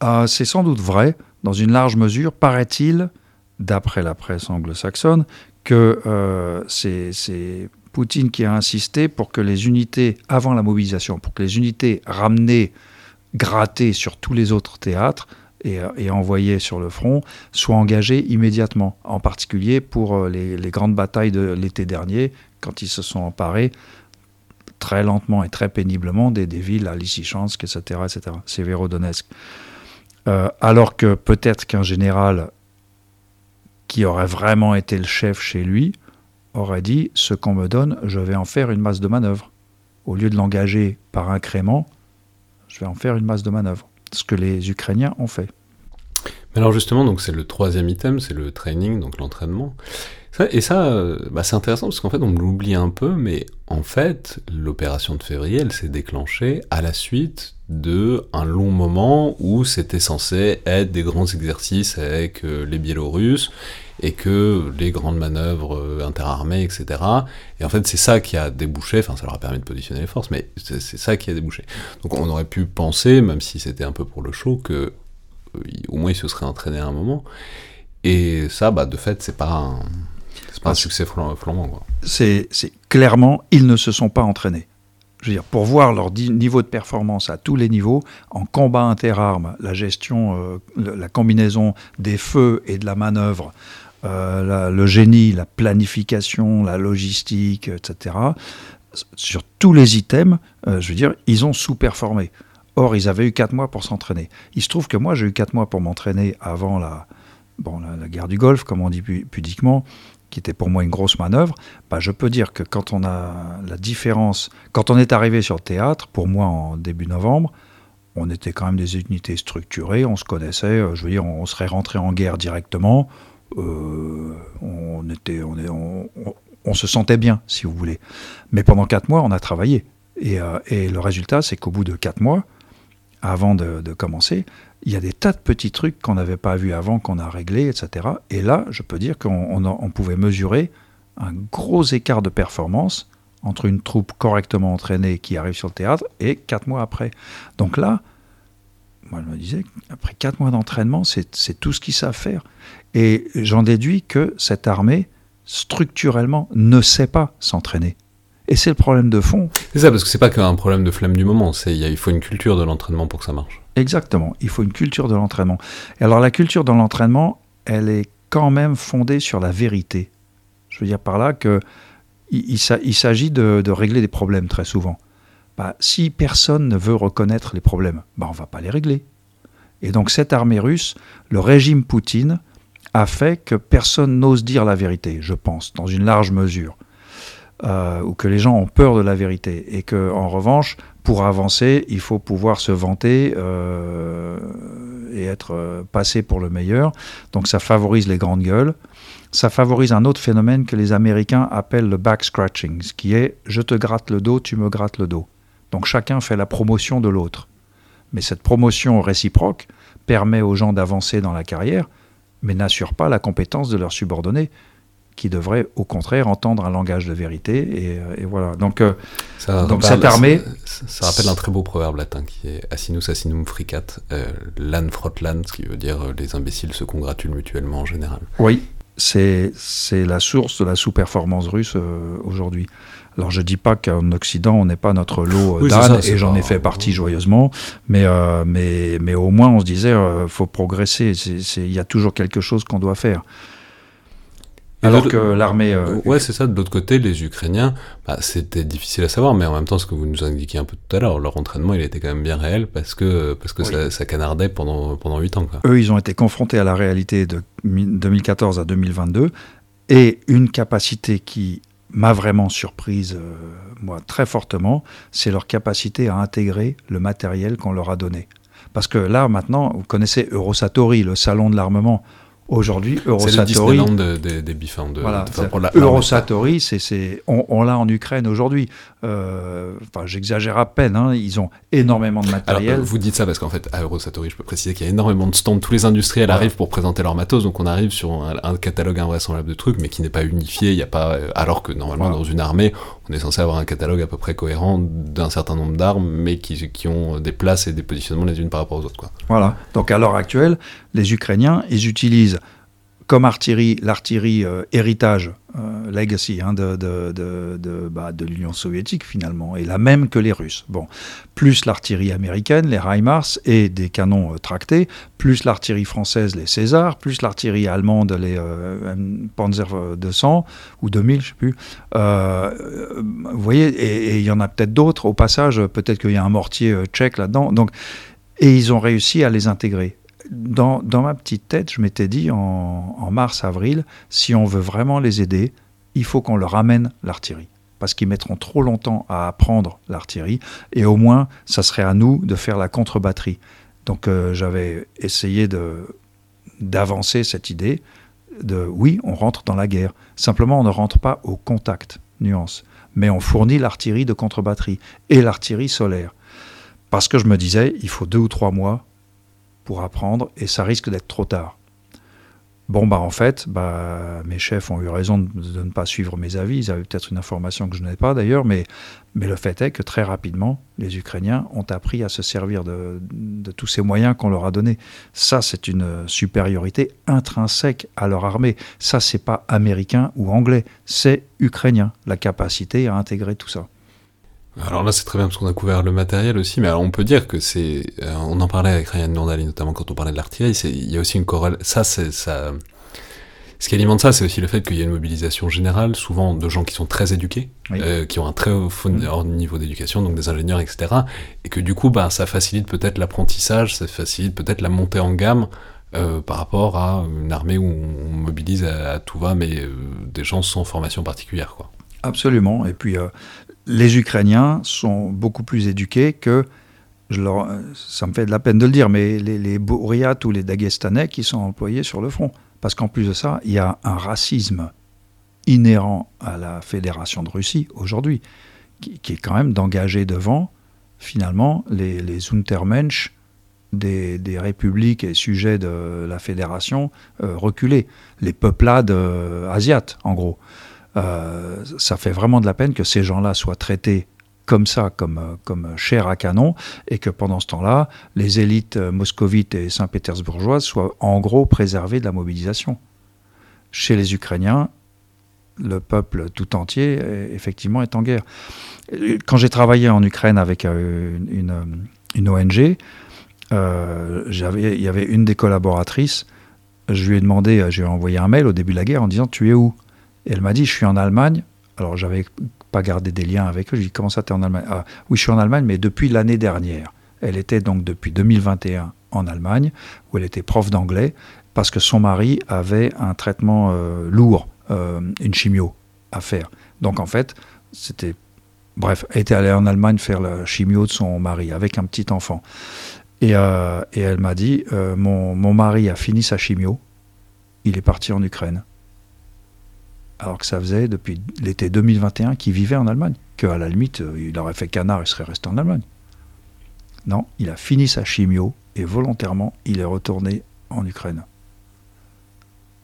Ah, c'est sans doute vrai, dans une large mesure, paraît-il, d'après la presse anglo-saxonne, que euh, c'est, c'est Poutine qui a insisté pour que les unités, avant la mobilisation, pour que les unités ramenées, grattées sur tous les autres théâtres et, euh, envoyées sur le front, soient engagées immédiatement, en particulier pour euh, les, grandes batailles de l'été dernier, quand ils se sont emparés très lentement et très péniblement des, villes à Lysychansk, etc., etc., Severodonetsk. Euh, alors que peut-être qu'un général qui aurait vraiment été le chef chez lui aurait dit ce qu'on me donne, je vais en faire une masse de manœuvre. Au lieu de l'engager par incrément, je vais en faire une masse de manœuvre. Ce que les Ukrainiens ont fait. Alors justement, donc c'est le troisième item, c'est le training, donc l'entraînement. Et ça, euh, bah, c'est intéressant parce qu'en fait, on l'oublie un peu, mais en fait, l'opération de février, elle s'est déclenchée à la suite de un long moment où c'était censé être des grands exercices avec euh, les Biélorusses et que les grandes manœuvres euh, interarmées, etc. Et en fait, c'est ça qui a débouché, enfin, ça leur a permis de positionner les forces, mais c'est ça qui a débouché. Donc, on aurait pu penser, même si c'était un peu pour le show, que euh, au moins ils se seraient entraînés à un moment. Et ça, bah, de fait, c'est pas un, c'est pas un succès flam- flambant, quoi. c'est c'est- clairement, ils ne se sont pas entraînés. Je veux dire, pour voir leur niveau de performance à tous les niveaux, en combat interarmes, la gestion, euh, la combinaison des feux et de la manœuvre, euh, le génie, la planification, la logistique, etc. Sur tous les items, euh, je veux dire, ils ont sous-performé. Or, ils avaient eu quatre mois pour s'entraîner. Il se trouve que moi, j'ai eu quatre mois pour m'entraîner avant la, bon, la, guerre du Golfe, comme on dit pu- pudiquement, qui était pour moi une grosse manœuvre. Bah, je peux dire que quand on a la différence, quand on est arrivé sur le théâtre, pour moi en début novembre, on était quand même des unités structurées, on se connaissait, euh, je veux dire, on serait rentré en guerre directement, euh, on, était, on, se sentait bien, si vous voulez. Mais pendant quatre mois, on a travaillé. Et, euh, et le résultat, c'est qu'au bout de quatre mois, avant de commencer, il y a des tas de petits trucs qu'on n'avait pas vus avant, qu'on a réglés, etc. Et là, je peux dire qu'on pouvait mesurer un gros écart de performance entre une troupe correctement entraînée qui arrive sur le théâtre et quatre mois après. Donc là, moi je me disais, après quatre mois d'entraînement, c'est tout ce qu'ils savent faire. Et j'en déduis que cette armée, structurellement, ne sait pas s'entraîner. Et c'est le problème de fond. C'est ça, parce que c'est pas qu'un problème de flemme du moment, c'est, il faut une culture de l'entraînement pour que ça marche. Exactement, il faut une culture de l'entraînement. Et alors la culture de l'entraînement, elle est quand même fondée sur la vérité. Je veux dire par là que il, il s'a- il s'agit de, de régler des problèmes très souvent. Bah, si personne ne veut reconnaître les problèmes, bah, on va pas les régler. Et donc cette armée russe, le régime Poutine, a fait que personne n'ose dire la vérité, je pense, dans une large mesure. Euh, ou que les gens ont peur de la vérité. Et que, en revanche, pour avancer, il faut pouvoir se vanter euh, et être euh, passé pour le meilleur. Donc ça favorise les grandes gueules. Ça favorise un autre phénomène que les Américains appellent le back scratching, qui est je te gratte le dos, tu me grattes le dos. Donc chacun fait la promotion de l'autre. Mais cette promotion réciproque permet aux gens d'avancer dans la carrière, mais n'assure pas la compétence de leurs subordonnés, qui devraient au contraire entendre un langage de vérité. Et, euh, et voilà. Donc euh, Ça Donc rappelle- cette armée- Ça, ça rappelle un très beau proverbe latin qui est Asinus asinum fricat, euh, lan frotte lan, ce qui veut dire euh, les imbéciles se congratulent mutuellement en général. Oui, c'est la source de la sous-performance russe euh, aujourd'hui. Alors je dis pas qu'en Occident on n'est pas notre lot Oui, d'âne et j'en ai fait partie joyeusement, mais euh, mais mais au moins on se disait euh, faut progresser. Il y a toujours quelque chose qu'on doit faire. Alors que l'armée, euh, ouais, c'est ça. De l'autre côté, les Ukrainiens, bah, c'était difficile à savoir, mais en même temps, ce que vous nous indiquiez un peu tout à l'heure, leur entraînement, il était quand même bien réel parce que parce que Oui. ça, ça canardait pendant pendant huit ans, quoi. eux ils ont été confrontés à la réalité de mi- 2014 à 2022 et une capacité qui m'a vraiment surprise, euh, moi, très fortement, c'est leur capacité à intégrer le matériel qu'on leur a donné. Parce que là, maintenant, vous connaissez Eurosatori, le salon de l'armement. Aujourd'hui, Eurosatori. C'est le des, des. De, voilà, Eurosatori, c'est, on, on l'a en Ukraine aujourd'hui. Euh, enfin, j'exagère à peine. Hein, ils ont énormément de matériel. Alors, vous dites ça parce qu'en fait, à Eurosatori, je peux préciser qu'il y a énormément de stands. Tous les industriels arrivent pour présenter leur matos, donc on arrive sur un, catalogue invraisemblable de trucs, mais qui n'est pas unifié. Il y a pas, euh, alors que normalement dans une armée, on est censé avoir un catalogue à peu près cohérent d'un certain nombre d'armes, mais qui, ont des places et des positionnements les unes par rapport aux autres. Quoi. Voilà. Donc à l'heure actuelle, les Ukrainiens, ils utilisent comme artillerie, l'artillerie euh, héritage, euh, legacy hein, bah, de l'Union soviétique finalement, et la même que les Russes. Bon, plus l'artillerie américaine, les HIMARS et des canons euh, tractés, plus l'artillerie française, les Césars, plus l'artillerie allemande, les Panzer 200 ou 2000, je sais plus. vous voyez, et il y en a peut-être d'autres. Au passage, peut-être qu'il y a un mortier tchèque là-dedans. Donc, et ils ont réussi à les intégrer dans, ma petite tête, je m'étais dit en, mars-avril, si on veut vraiment les aider, il faut qu'on leur amène l'artillerie. Parce qu'ils mettront trop longtemps à apprendre l'artillerie, et au moins, ça serait à nous de faire la contre-batterie. Donc euh, j'avais essayé d'avancer cette idée de oui, on rentre dans la guerre. Simplement, on ne rentre pas au contact, nuance. Mais on fournit l'artillerie de contre-batterie et l'artillerie solaire. Parce que je me disais, il faut deux ou trois mois pour apprendre et ça risque d'être trop tard. Bon, bah en fait, bah, mes chefs ont eu raison de, ne pas suivre mes avis. Ils avaient peut-être une information que je n'avais pas d'ailleurs, mais, mais le fait est que très rapidement, les Ukrainiens ont appris à se servir de, de tous ces moyens qu'on leur a donnés. Ça, c'est une supériorité intrinsèque à leur armée. Ça, c'est pas américain ou anglais, c'est ukrainien, la capacité à intégrer tout ça. Alors là, c'est très bien parce qu'on a couvert le matériel aussi, mais alors on peut dire que c'est. Euh, on en parlait avec Ryan Nordali, notamment quand on parlait de l'artillerie. Il y a aussi une corrélation. Ça, c'est ça. Ce qui alimente ça, c'est aussi le fait qu'il y a une mobilisation générale, souvent de gens qui sont très éduqués, euh, qui ont un très haut mm. niveau d'éducation, donc des ingénieurs, etc. Et que du coup, bah, ça facilite peut-être l'apprentissage, ça facilite peut-être la montée en gamme euh, par rapport à une armée où on mobilise à, tout va, mais des gens sans formation particulière. Quoi. Absolument. Et puis, les Ukrainiens sont beaucoup plus éduqués que, je leur, ça me fait de la peine de le dire, mais les, les ou les Dagestanais qui sont employés sur le front. Parce qu'en plus de ça, il y a un racisme inhérent à la Fédération de Russie aujourd'hui, qui, est quand même d'engager devant, finalement, les, les Untermensch des, des, républiques et sujets de la Fédération euh, reculés, les peuplades euh, asiates, en gros. Euh, ça fait vraiment de la peine que ces gens-là soient traités comme ça, comme, comme chair à canon, et que pendant ce temps-là, les élites moscovites et saint-pétersbourgeoises soient en gros préservées de la mobilisation. Chez les Ukrainiens, le peuple tout entier, effectivement, est en guerre. Quand j'ai travaillé en Ukraine avec euh, une, ONG, euh, il y avait une des collaboratrices, je lui ai demandé, j'ai envoyé un mail au début de la guerre en disant Tu es où? Elle m'a dit, je suis en Allemagne. Alors, j'avais pas gardé des liens avec eux. Je dit, comment ça, t'es en Allemagne? Ah, Oui, je suis en Allemagne, mais depuis l'année dernière. Elle était donc depuis 2021 en Allemagne, où elle était prof d'anglais, parce que son mari avait un traitement euh, lourd, euh, une chimio à faire. Donc, en fait, c'était. Bref, elle était allée en Allemagne faire la chimio de son mari, avec un petit enfant. Et, euh, elle m'a dit, mon mari a fini sa chimio, il est parti en Ukraine alors que ça faisait depuis l'été 2021 qu'il vivait en Allemagne, qu'à la limite, euh, il aurait fait canard et serait resté en Allemagne. Non, il a fini sa chimio et volontairement, il est retourné en Ukraine.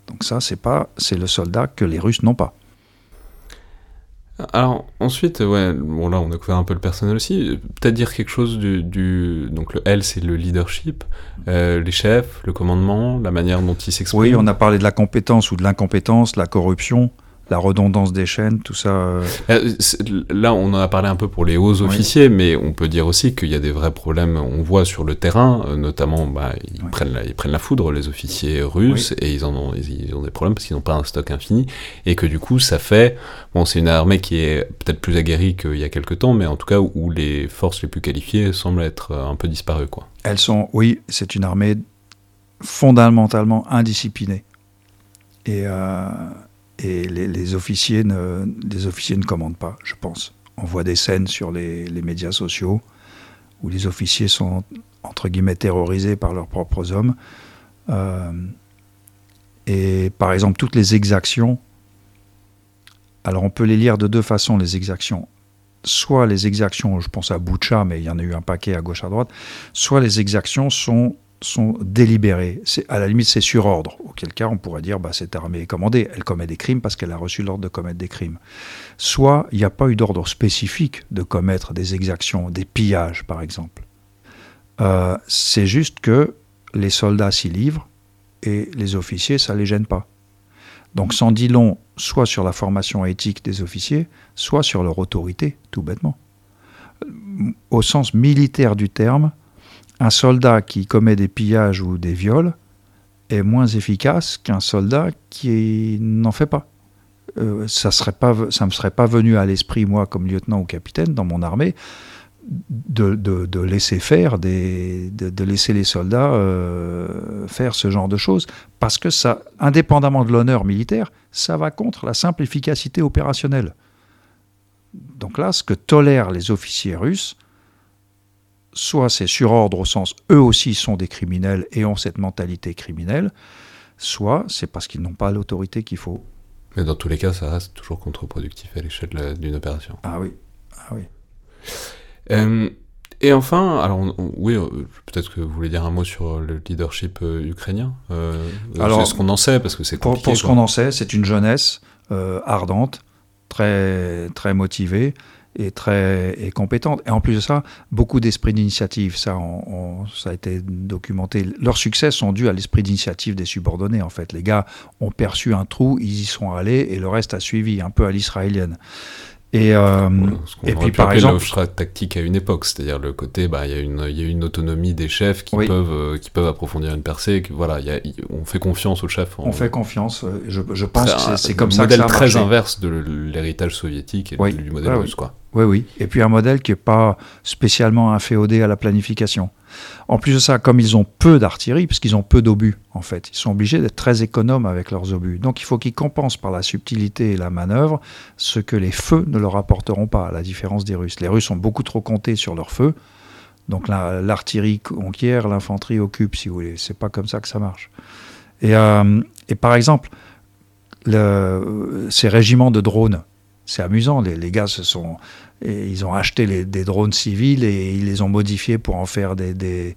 Donc ça, c'est pas, c'est le soldat que les Russes n'ont pas. Alors ensuite, ouais, bon là on a couvert un peu le personnel aussi. Peut-être dire quelque chose du, donc le L c'est le leadership, euh, les chefs, le commandement, la manière dont ils s'expriment. Oui, on a parlé de la compétence ou de l'incompétence, la corruption la redondance des chaînes, tout ça. Euh. Euh, là, on en a parlé un peu pour les hauts officiers, mais on peut dire aussi qu'il y a des vrais problèmes. On voit sur le terrain, euh, notamment, bah, ils, prennent la, ils prennent la foudre, les officiers russes, et ils, en ont, ils, ont des problèmes parce qu'ils n'ont pas un stock infini, et que du coup, ça fait. Bon, c'est une armée qui est peut-être plus aguerrie qu'il y a quelques temps, mais en tout cas où les forces les plus qualifiées semblent être un peu disparues, quoi. Elles sont, oui, c'est une armée fondamentalement indisciplinée. Et Et les, officiers ne, officiers ne commandent pas, je pense. On voit des scènes sur les, médias sociaux où les officiers sont, entre guillemets, terrorisés par leurs propres hommes. Euh, et par exemple, toutes les exactions, alors on peut les lire de deux façons, les exactions. Soit les exactions, je pense à Boucha, mais il y en a eu un paquet à gauche à droite, soit les exactions sont sont délibérées. À la limite, c'est sur ordre, auquel cas on pourrait dire bah, cette armée est commandée, elle commet des crimes parce qu'elle a reçu l'ordre de commettre des crimes. Soit il n'y a pas eu d'ordre spécifique de commettre des exactions, des pillages par exemple. Euh, c'est juste que les soldats s'y livrent et les officiers, ça ne les gêne pas. Donc sans dit long, soit sur la formation éthique des officiers, soit sur leur autorité, tout bêtement. Au sens militaire du terme, un soldat qui commet des pillages ou des viols est moins efficace qu'un soldat qui n'en fait pas. Euh, ça ne me serait pas venu à l'esprit, moi, comme lieutenant ou capitaine dans mon armée, de, laisser faire, de, laisser les soldats euh, faire ce genre de choses, parce que ça, indépendamment de l'honneur militaire, ça va contre la simple efficacité opérationnelle. Donc là, ce que tolèrent les officiers russes, soit c'est sur ordre au sens eux aussi sont des criminels et ont cette mentalité criminelle, soit c'est parce qu'ils n'ont pas l'autorité qu'il faut. Mais dans tous les cas, ça reste toujours contre-productif à l'échelle d'une opération. Ah oui, ah oui. Euh, et enfin, alors oui, euh, peut-être que vous voulez dire un mot sur le leadership euh, ukrainien. alors, c'est ce qu'on en sait parce que c'est compliqué. Pour, pour ce qu'on en sait, c'est une jeunesse ardente, très très motivée et très et compétente. Et en plus de ça, beaucoup d'esprit d'initiative. Ça, ça a été documenté. Leurs succès sont dus à l'esprit d'initiative des subordonnés. En fait, les gars ont perçu un trou, ils y sont allés et le reste a suivi, un peu à l'israélienne. Et, euh, et puis par exemple, tactique à une époque, c'est-à-dire le côté, bah, il y, a une, y a une autonomie des chefs qui peuvent, euh, qui peuvent approfondir une percée. Voilà, y a, on fait confiance aux chefs. On fait confiance. Euh, je, je pense que c'est comme ça que ça a très inverse de l'héritage soviétique et du modèle russe, quoi. Oui, oui. Et puis un modèle qui n'est pas spécialement inféodé à la planification. En plus de ça, comme ils ont peu d'artillerie, parce qu'ils ont peu d'obus, en fait, ils sont obligés d'être très économes avec leurs obus. Donc il faut qu'ils compensent par la subtilité et la manœuvre ce que les feux ne leur apporteront pas, à la différence des Russes. Les Russes ont beaucoup trop compté sur leurs feux. Donc l'artillerie conquiert, l'infanterie occupe, si vous voulez. C'est pas comme ça que ça marche. Et, euh, par exemple, ces régiments de drones, c'est amusant. Les, les, gars se sont, ils ont acheté des drones civils et ils les ont modifiés pour en faire des,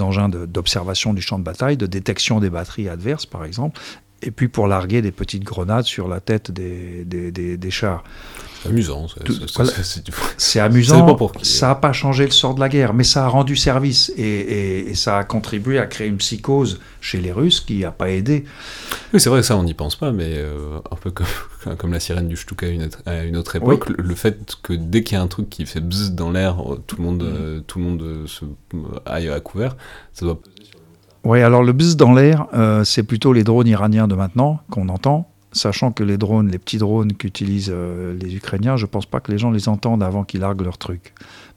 engins d'observation du champ de bataille, de détection des batteries adverses, par exemple, et puis pour larguer des petites grenades sur la tête des, des chars. C'est amusant. C'est amusant. Ça n'a pas changé le sort de la guerre, mais ça a rendu service et, ça a contribué à créer une psychose chez les Russes qui n'a pas aidé. Oui, c'est vrai ça, on n'y pense pas, mais euh, un peu comme, comme, la sirène du Stuka à une autre, époque, le, fait que dès qu'il y a un truc qui fait bzzz dans l'air, tout le monde, mm. euh, tout le monde euh, se aille à couvert, ça doit oui, alors le buzz dans l'air, c'est plutôt les drones iraniens de maintenant qu'on entend sachant que les drones, les petits drones qu'utilisent euh, les Ukrainiens, je ne pense pas que les gens les entendent avant qu'ils larguent leur truc.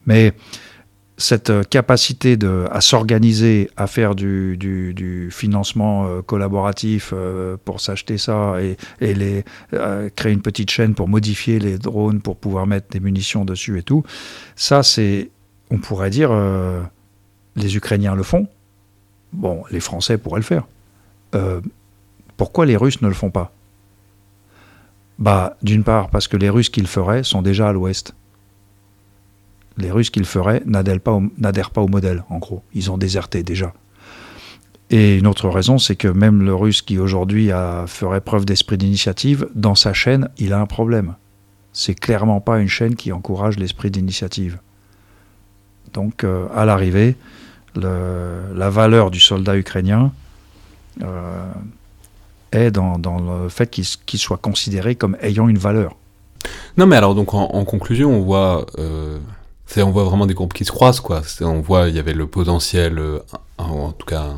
Mais cette euh, capacité à s'organiser, à faire du, financement euh, collaboratif pour s'acheter ça et, créer une petite chaîne pour modifier les drones pour pouvoir mettre des munitions dessus et tout, ça c'est, on pourrait dire, les Ukrainiens le font. Bon, les Français pourraient le faire. pourquoi les Russes ne le font pas? Bah, D'une part, parce que les Russes qui le feraient sont déjà à l'ouest. Les Russes qui le feraient n'adhèrent pas, au, modèle, en gros. Ils ont déserté déjà. Et une autre raison, c'est que même le Russe qui aujourd'hui ferait preuve d'esprit d'initiative, dans sa chaîne, il a un problème. C'est clairement pas une chaîne qui encourage l'esprit d'initiative. Donc, euh, à l'arrivée, la valeur du soldat ukrainien euh, est dans, le fait qu'il soit considéré comme ayant une valeur. Non, mais alors, donc, en, conclusion, on voit, euh, on voit vraiment des groupes qui se croisent, quoi. On voit, il y avait le potentiel, euh, en tout cas,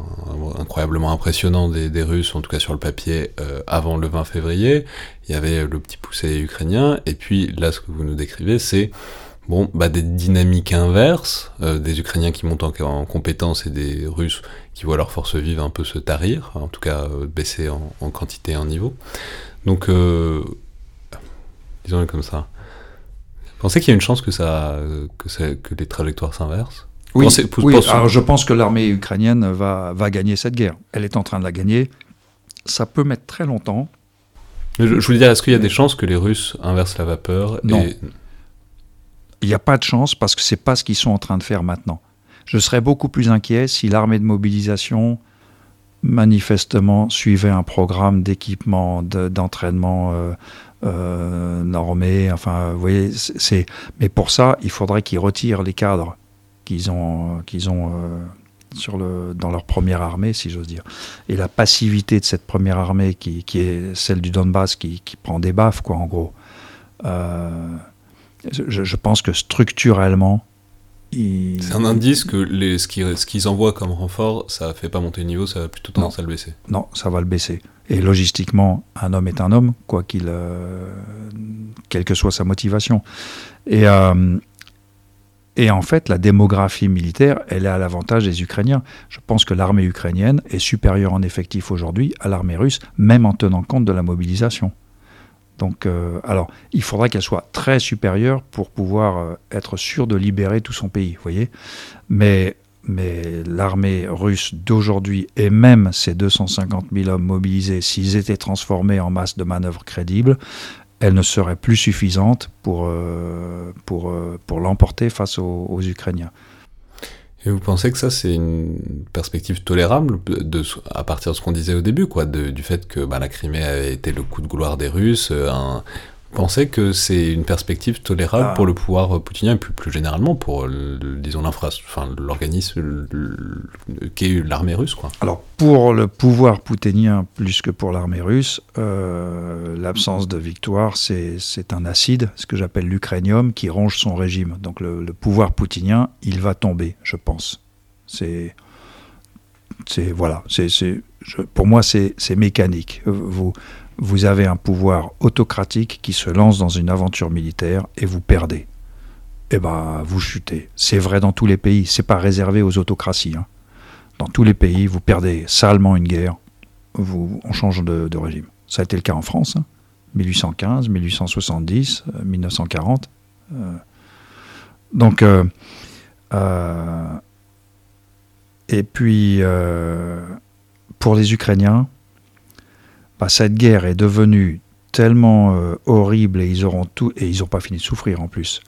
incroyablement impressionnant des, Russes, en tout cas sur le papier, avant le 20 février. Il y avait le petit poussé ukrainien, et puis là, ce que vous nous décrivez, c'est bon, bah, des dynamiques inverses, euh, des Ukrainiens qui montent en, en compétences et des Russes qui voient leurs forces vives un peu se tarir, en tout cas euh, baisser en, en, quantité et en niveau. Donc, euh, disons-le comme ça. Pensez qu'il y a une chance que, ça, que, ça, que les trajectoires s'inversent? Oui, pensez, oui alors je pense que l'armée ukrainienne va, va gagner cette guerre. Elle est en train de la gagner. Ça peut mettre très longtemps. Je, je voulais dire, est-ce qu'il y a des chances que les Russes inversent la vapeur Non. Il n'y a pas de chance parce que c'est pas ce qu'ils sont en train de faire maintenant. Je serais beaucoup plus inquiet si l'armée de mobilisation manifestement suivait un programme d'équipement, d'entraînement euh, euh, normé. Enfin, vous voyez, c'est. Mais pour ça, il faudrait qu'ils retirent les cadres qu'ils ont, qu'ils ont euh, sur le, dans leur première armée, si j'ose dire. Et la passivité de cette première armée, qui, qui est celle du Donbass, qui, qui, prend des baffes, quoi, en gros. Euh, je, je, pense que structurellement. C'est un indice que les, ce qu'ils qu envoient comme renfort, ça ne fait pas monter le niveau, ça va plutôt tendance non. à le baisser. Non, ça va le baisser. Et logistiquement, un homme est un homme, quoi qu'il, euh, quelle que soit sa motivation. Et, euh, et en fait, la démographie militaire, elle est à l'avantage des Ukrainiens. Je pense que l'armée ukrainienne est supérieure en effectif aujourd'hui à l'armée russe, même en tenant compte de la mobilisation. Donc, euh, alors, il faudra qu'elle soit très supérieure pour pouvoir euh, être sûr de libérer tout son pays, vous voyez. Mais, mais l'armée russe d'aujourd'hui et même ces 250 000 hommes mobilisés, s'ils étaient transformés en masse de manœuvres crédibles, elle ne serait plus suffisante pour, euh, pour, pour l'emporter face aux Ukrainiens. Et vous pensez que ça, c'est une perspective tolérable de, à partir de ce qu'on disait au début, quoi, du fait que bah, la Crimée avait été le coup de gloire des Russes, euh, un, pensez que c'est une perspective tolérable ah. pour le pouvoir poutinien et plus, plus généralement pour, le, disons, l'organisme qui est l'armée russe quoi. Alors, pour le pouvoir poutinien plus que pour l'armée russe, euh, l'absence de victoire, c'est un acide, ce que j'appelle l'ukrainium, qui ronge son régime. Donc le, le, pouvoir poutinien, il va tomber, je pense. C'est... Voilà, c'est pour moi, c'est mécanique. Vous, vous avez un pouvoir autocratique qui se lance dans une aventure militaire et vous perdez. Eh ben, vous chutez. C'est vrai dans tous les pays. C'est pas réservé aux autocraties. Hein. Dans tous les pays, vous perdez salement une guerre. Vous, on change de, régime. Ça a été le cas en France. Hein. 1815, 1870, euh, 1940. Euh, donc, euh, euh, et puis, euh, pour les Ukrainiens, cette guerre est devenue tellement euh, horrible et ils auront tout et ils n'ont pas fini de souffrir en plus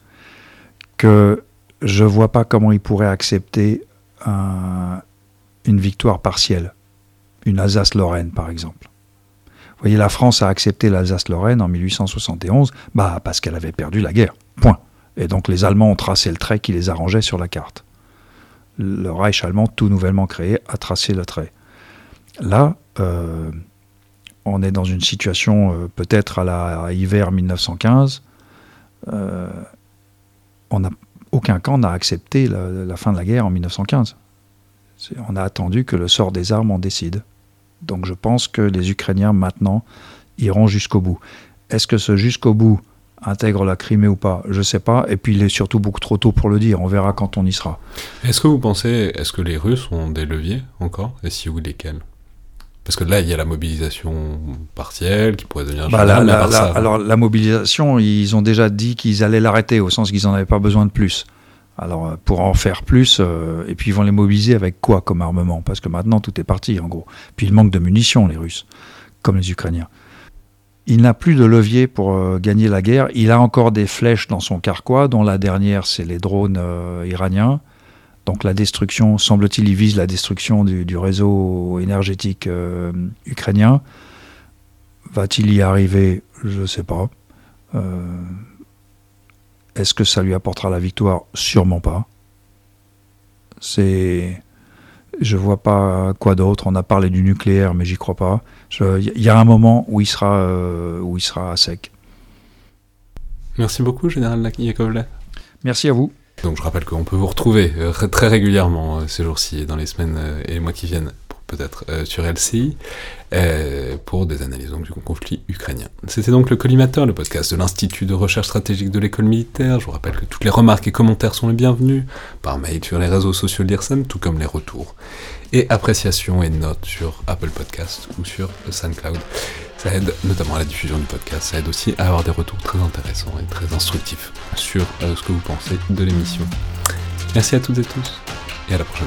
que je vois pas comment ils pourraient accepter un, une victoire partielle, une Alsace-Lorraine par exemple. Vous voyez, la France a accepté l'Alsace-Lorraine en 1871, bah parce qu'elle avait perdu la guerre. Point. Et donc les Allemands ont tracé le trait qui les arrangeait sur la carte. Le Reich allemand, tout nouvellement créé, a tracé le trait. Là, euh, on est dans une situation euh, peut-être à la hiver 1915. Euh, on n'a aucun camp n'a accepté la, la, fin de la guerre en 1915. On a attendu que le sort des armes en décide. Donc je pense que les Ukrainiens maintenant iront jusqu'au bout. Est-ce que ce jusqu'au bout intègre la Crimée ou pas? Je ne sais pas. Et puis il est surtout beaucoup trop tôt pour le dire. On verra quand on y sera. Est-ce que vous pensez, est-ce que les Russes ont des leviers encore? Et si oui, lesquels? Parce que là, il y a la mobilisation partielle qui pourrait devenir bah, la, la, la, Alors, la mobilisation, ils ont déjà dit qu'ils allaient l'arrêter, au sens qu'ils n'en avaient pas besoin de plus. Alors, euh, pour en faire plus, euh, et puis ils vont les mobiliser avec quoi comme armement? Parce que maintenant, tout est parti, en gros. Puis il manque de munitions, les Russes, comme les Ukrainiens. Il n'a plus de levier pour euh, gagner la guerre. Il a encore des flèches dans son carquois, dont la dernière, c'est les drones euh, iraniens. Donc la destruction, semble-t-il, il vise la destruction du, du réseau énergétique euh, ukrainien. Va-t-il y arriver? Je ne sais pas. Euh, Est-ce que ça lui apportera la victoire? Sûrement pas. C'est, je vois pas quoi d'autre. On a parlé du nucléaire, mais j'y crois pas. Il y a un moment où il sera, euh, où il sera à sec. Merci beaucoup, général Yakovlev. Merci à vous. Donc je rappelle qu'on peut vous retrouver euh, très régulièrement euh, ces jours-ci et dans les semaines euh, et les mois qui viennent peut-être sur LCI, pour des analyses du conflit ukrainien. C'était donc le Collimateur, le podcast de l'Institut de recherche stratégique de l'école militaire. Je vous rappelle que toutes les remarques et commentaires sont les bienvenus, par mail sur les réseaux sociaux de l'IRSEM, tout comme les retours. Et appréciations et notes sur Apple Podcast ou sur SoundCloud. Aide notamment à la diffusion du podcast, ça aide aussi à avoir des retours très intéressants et très instructifs sur euh, ce que vous pensez de l'émission. Merci à toutes et tous et à la prochaine.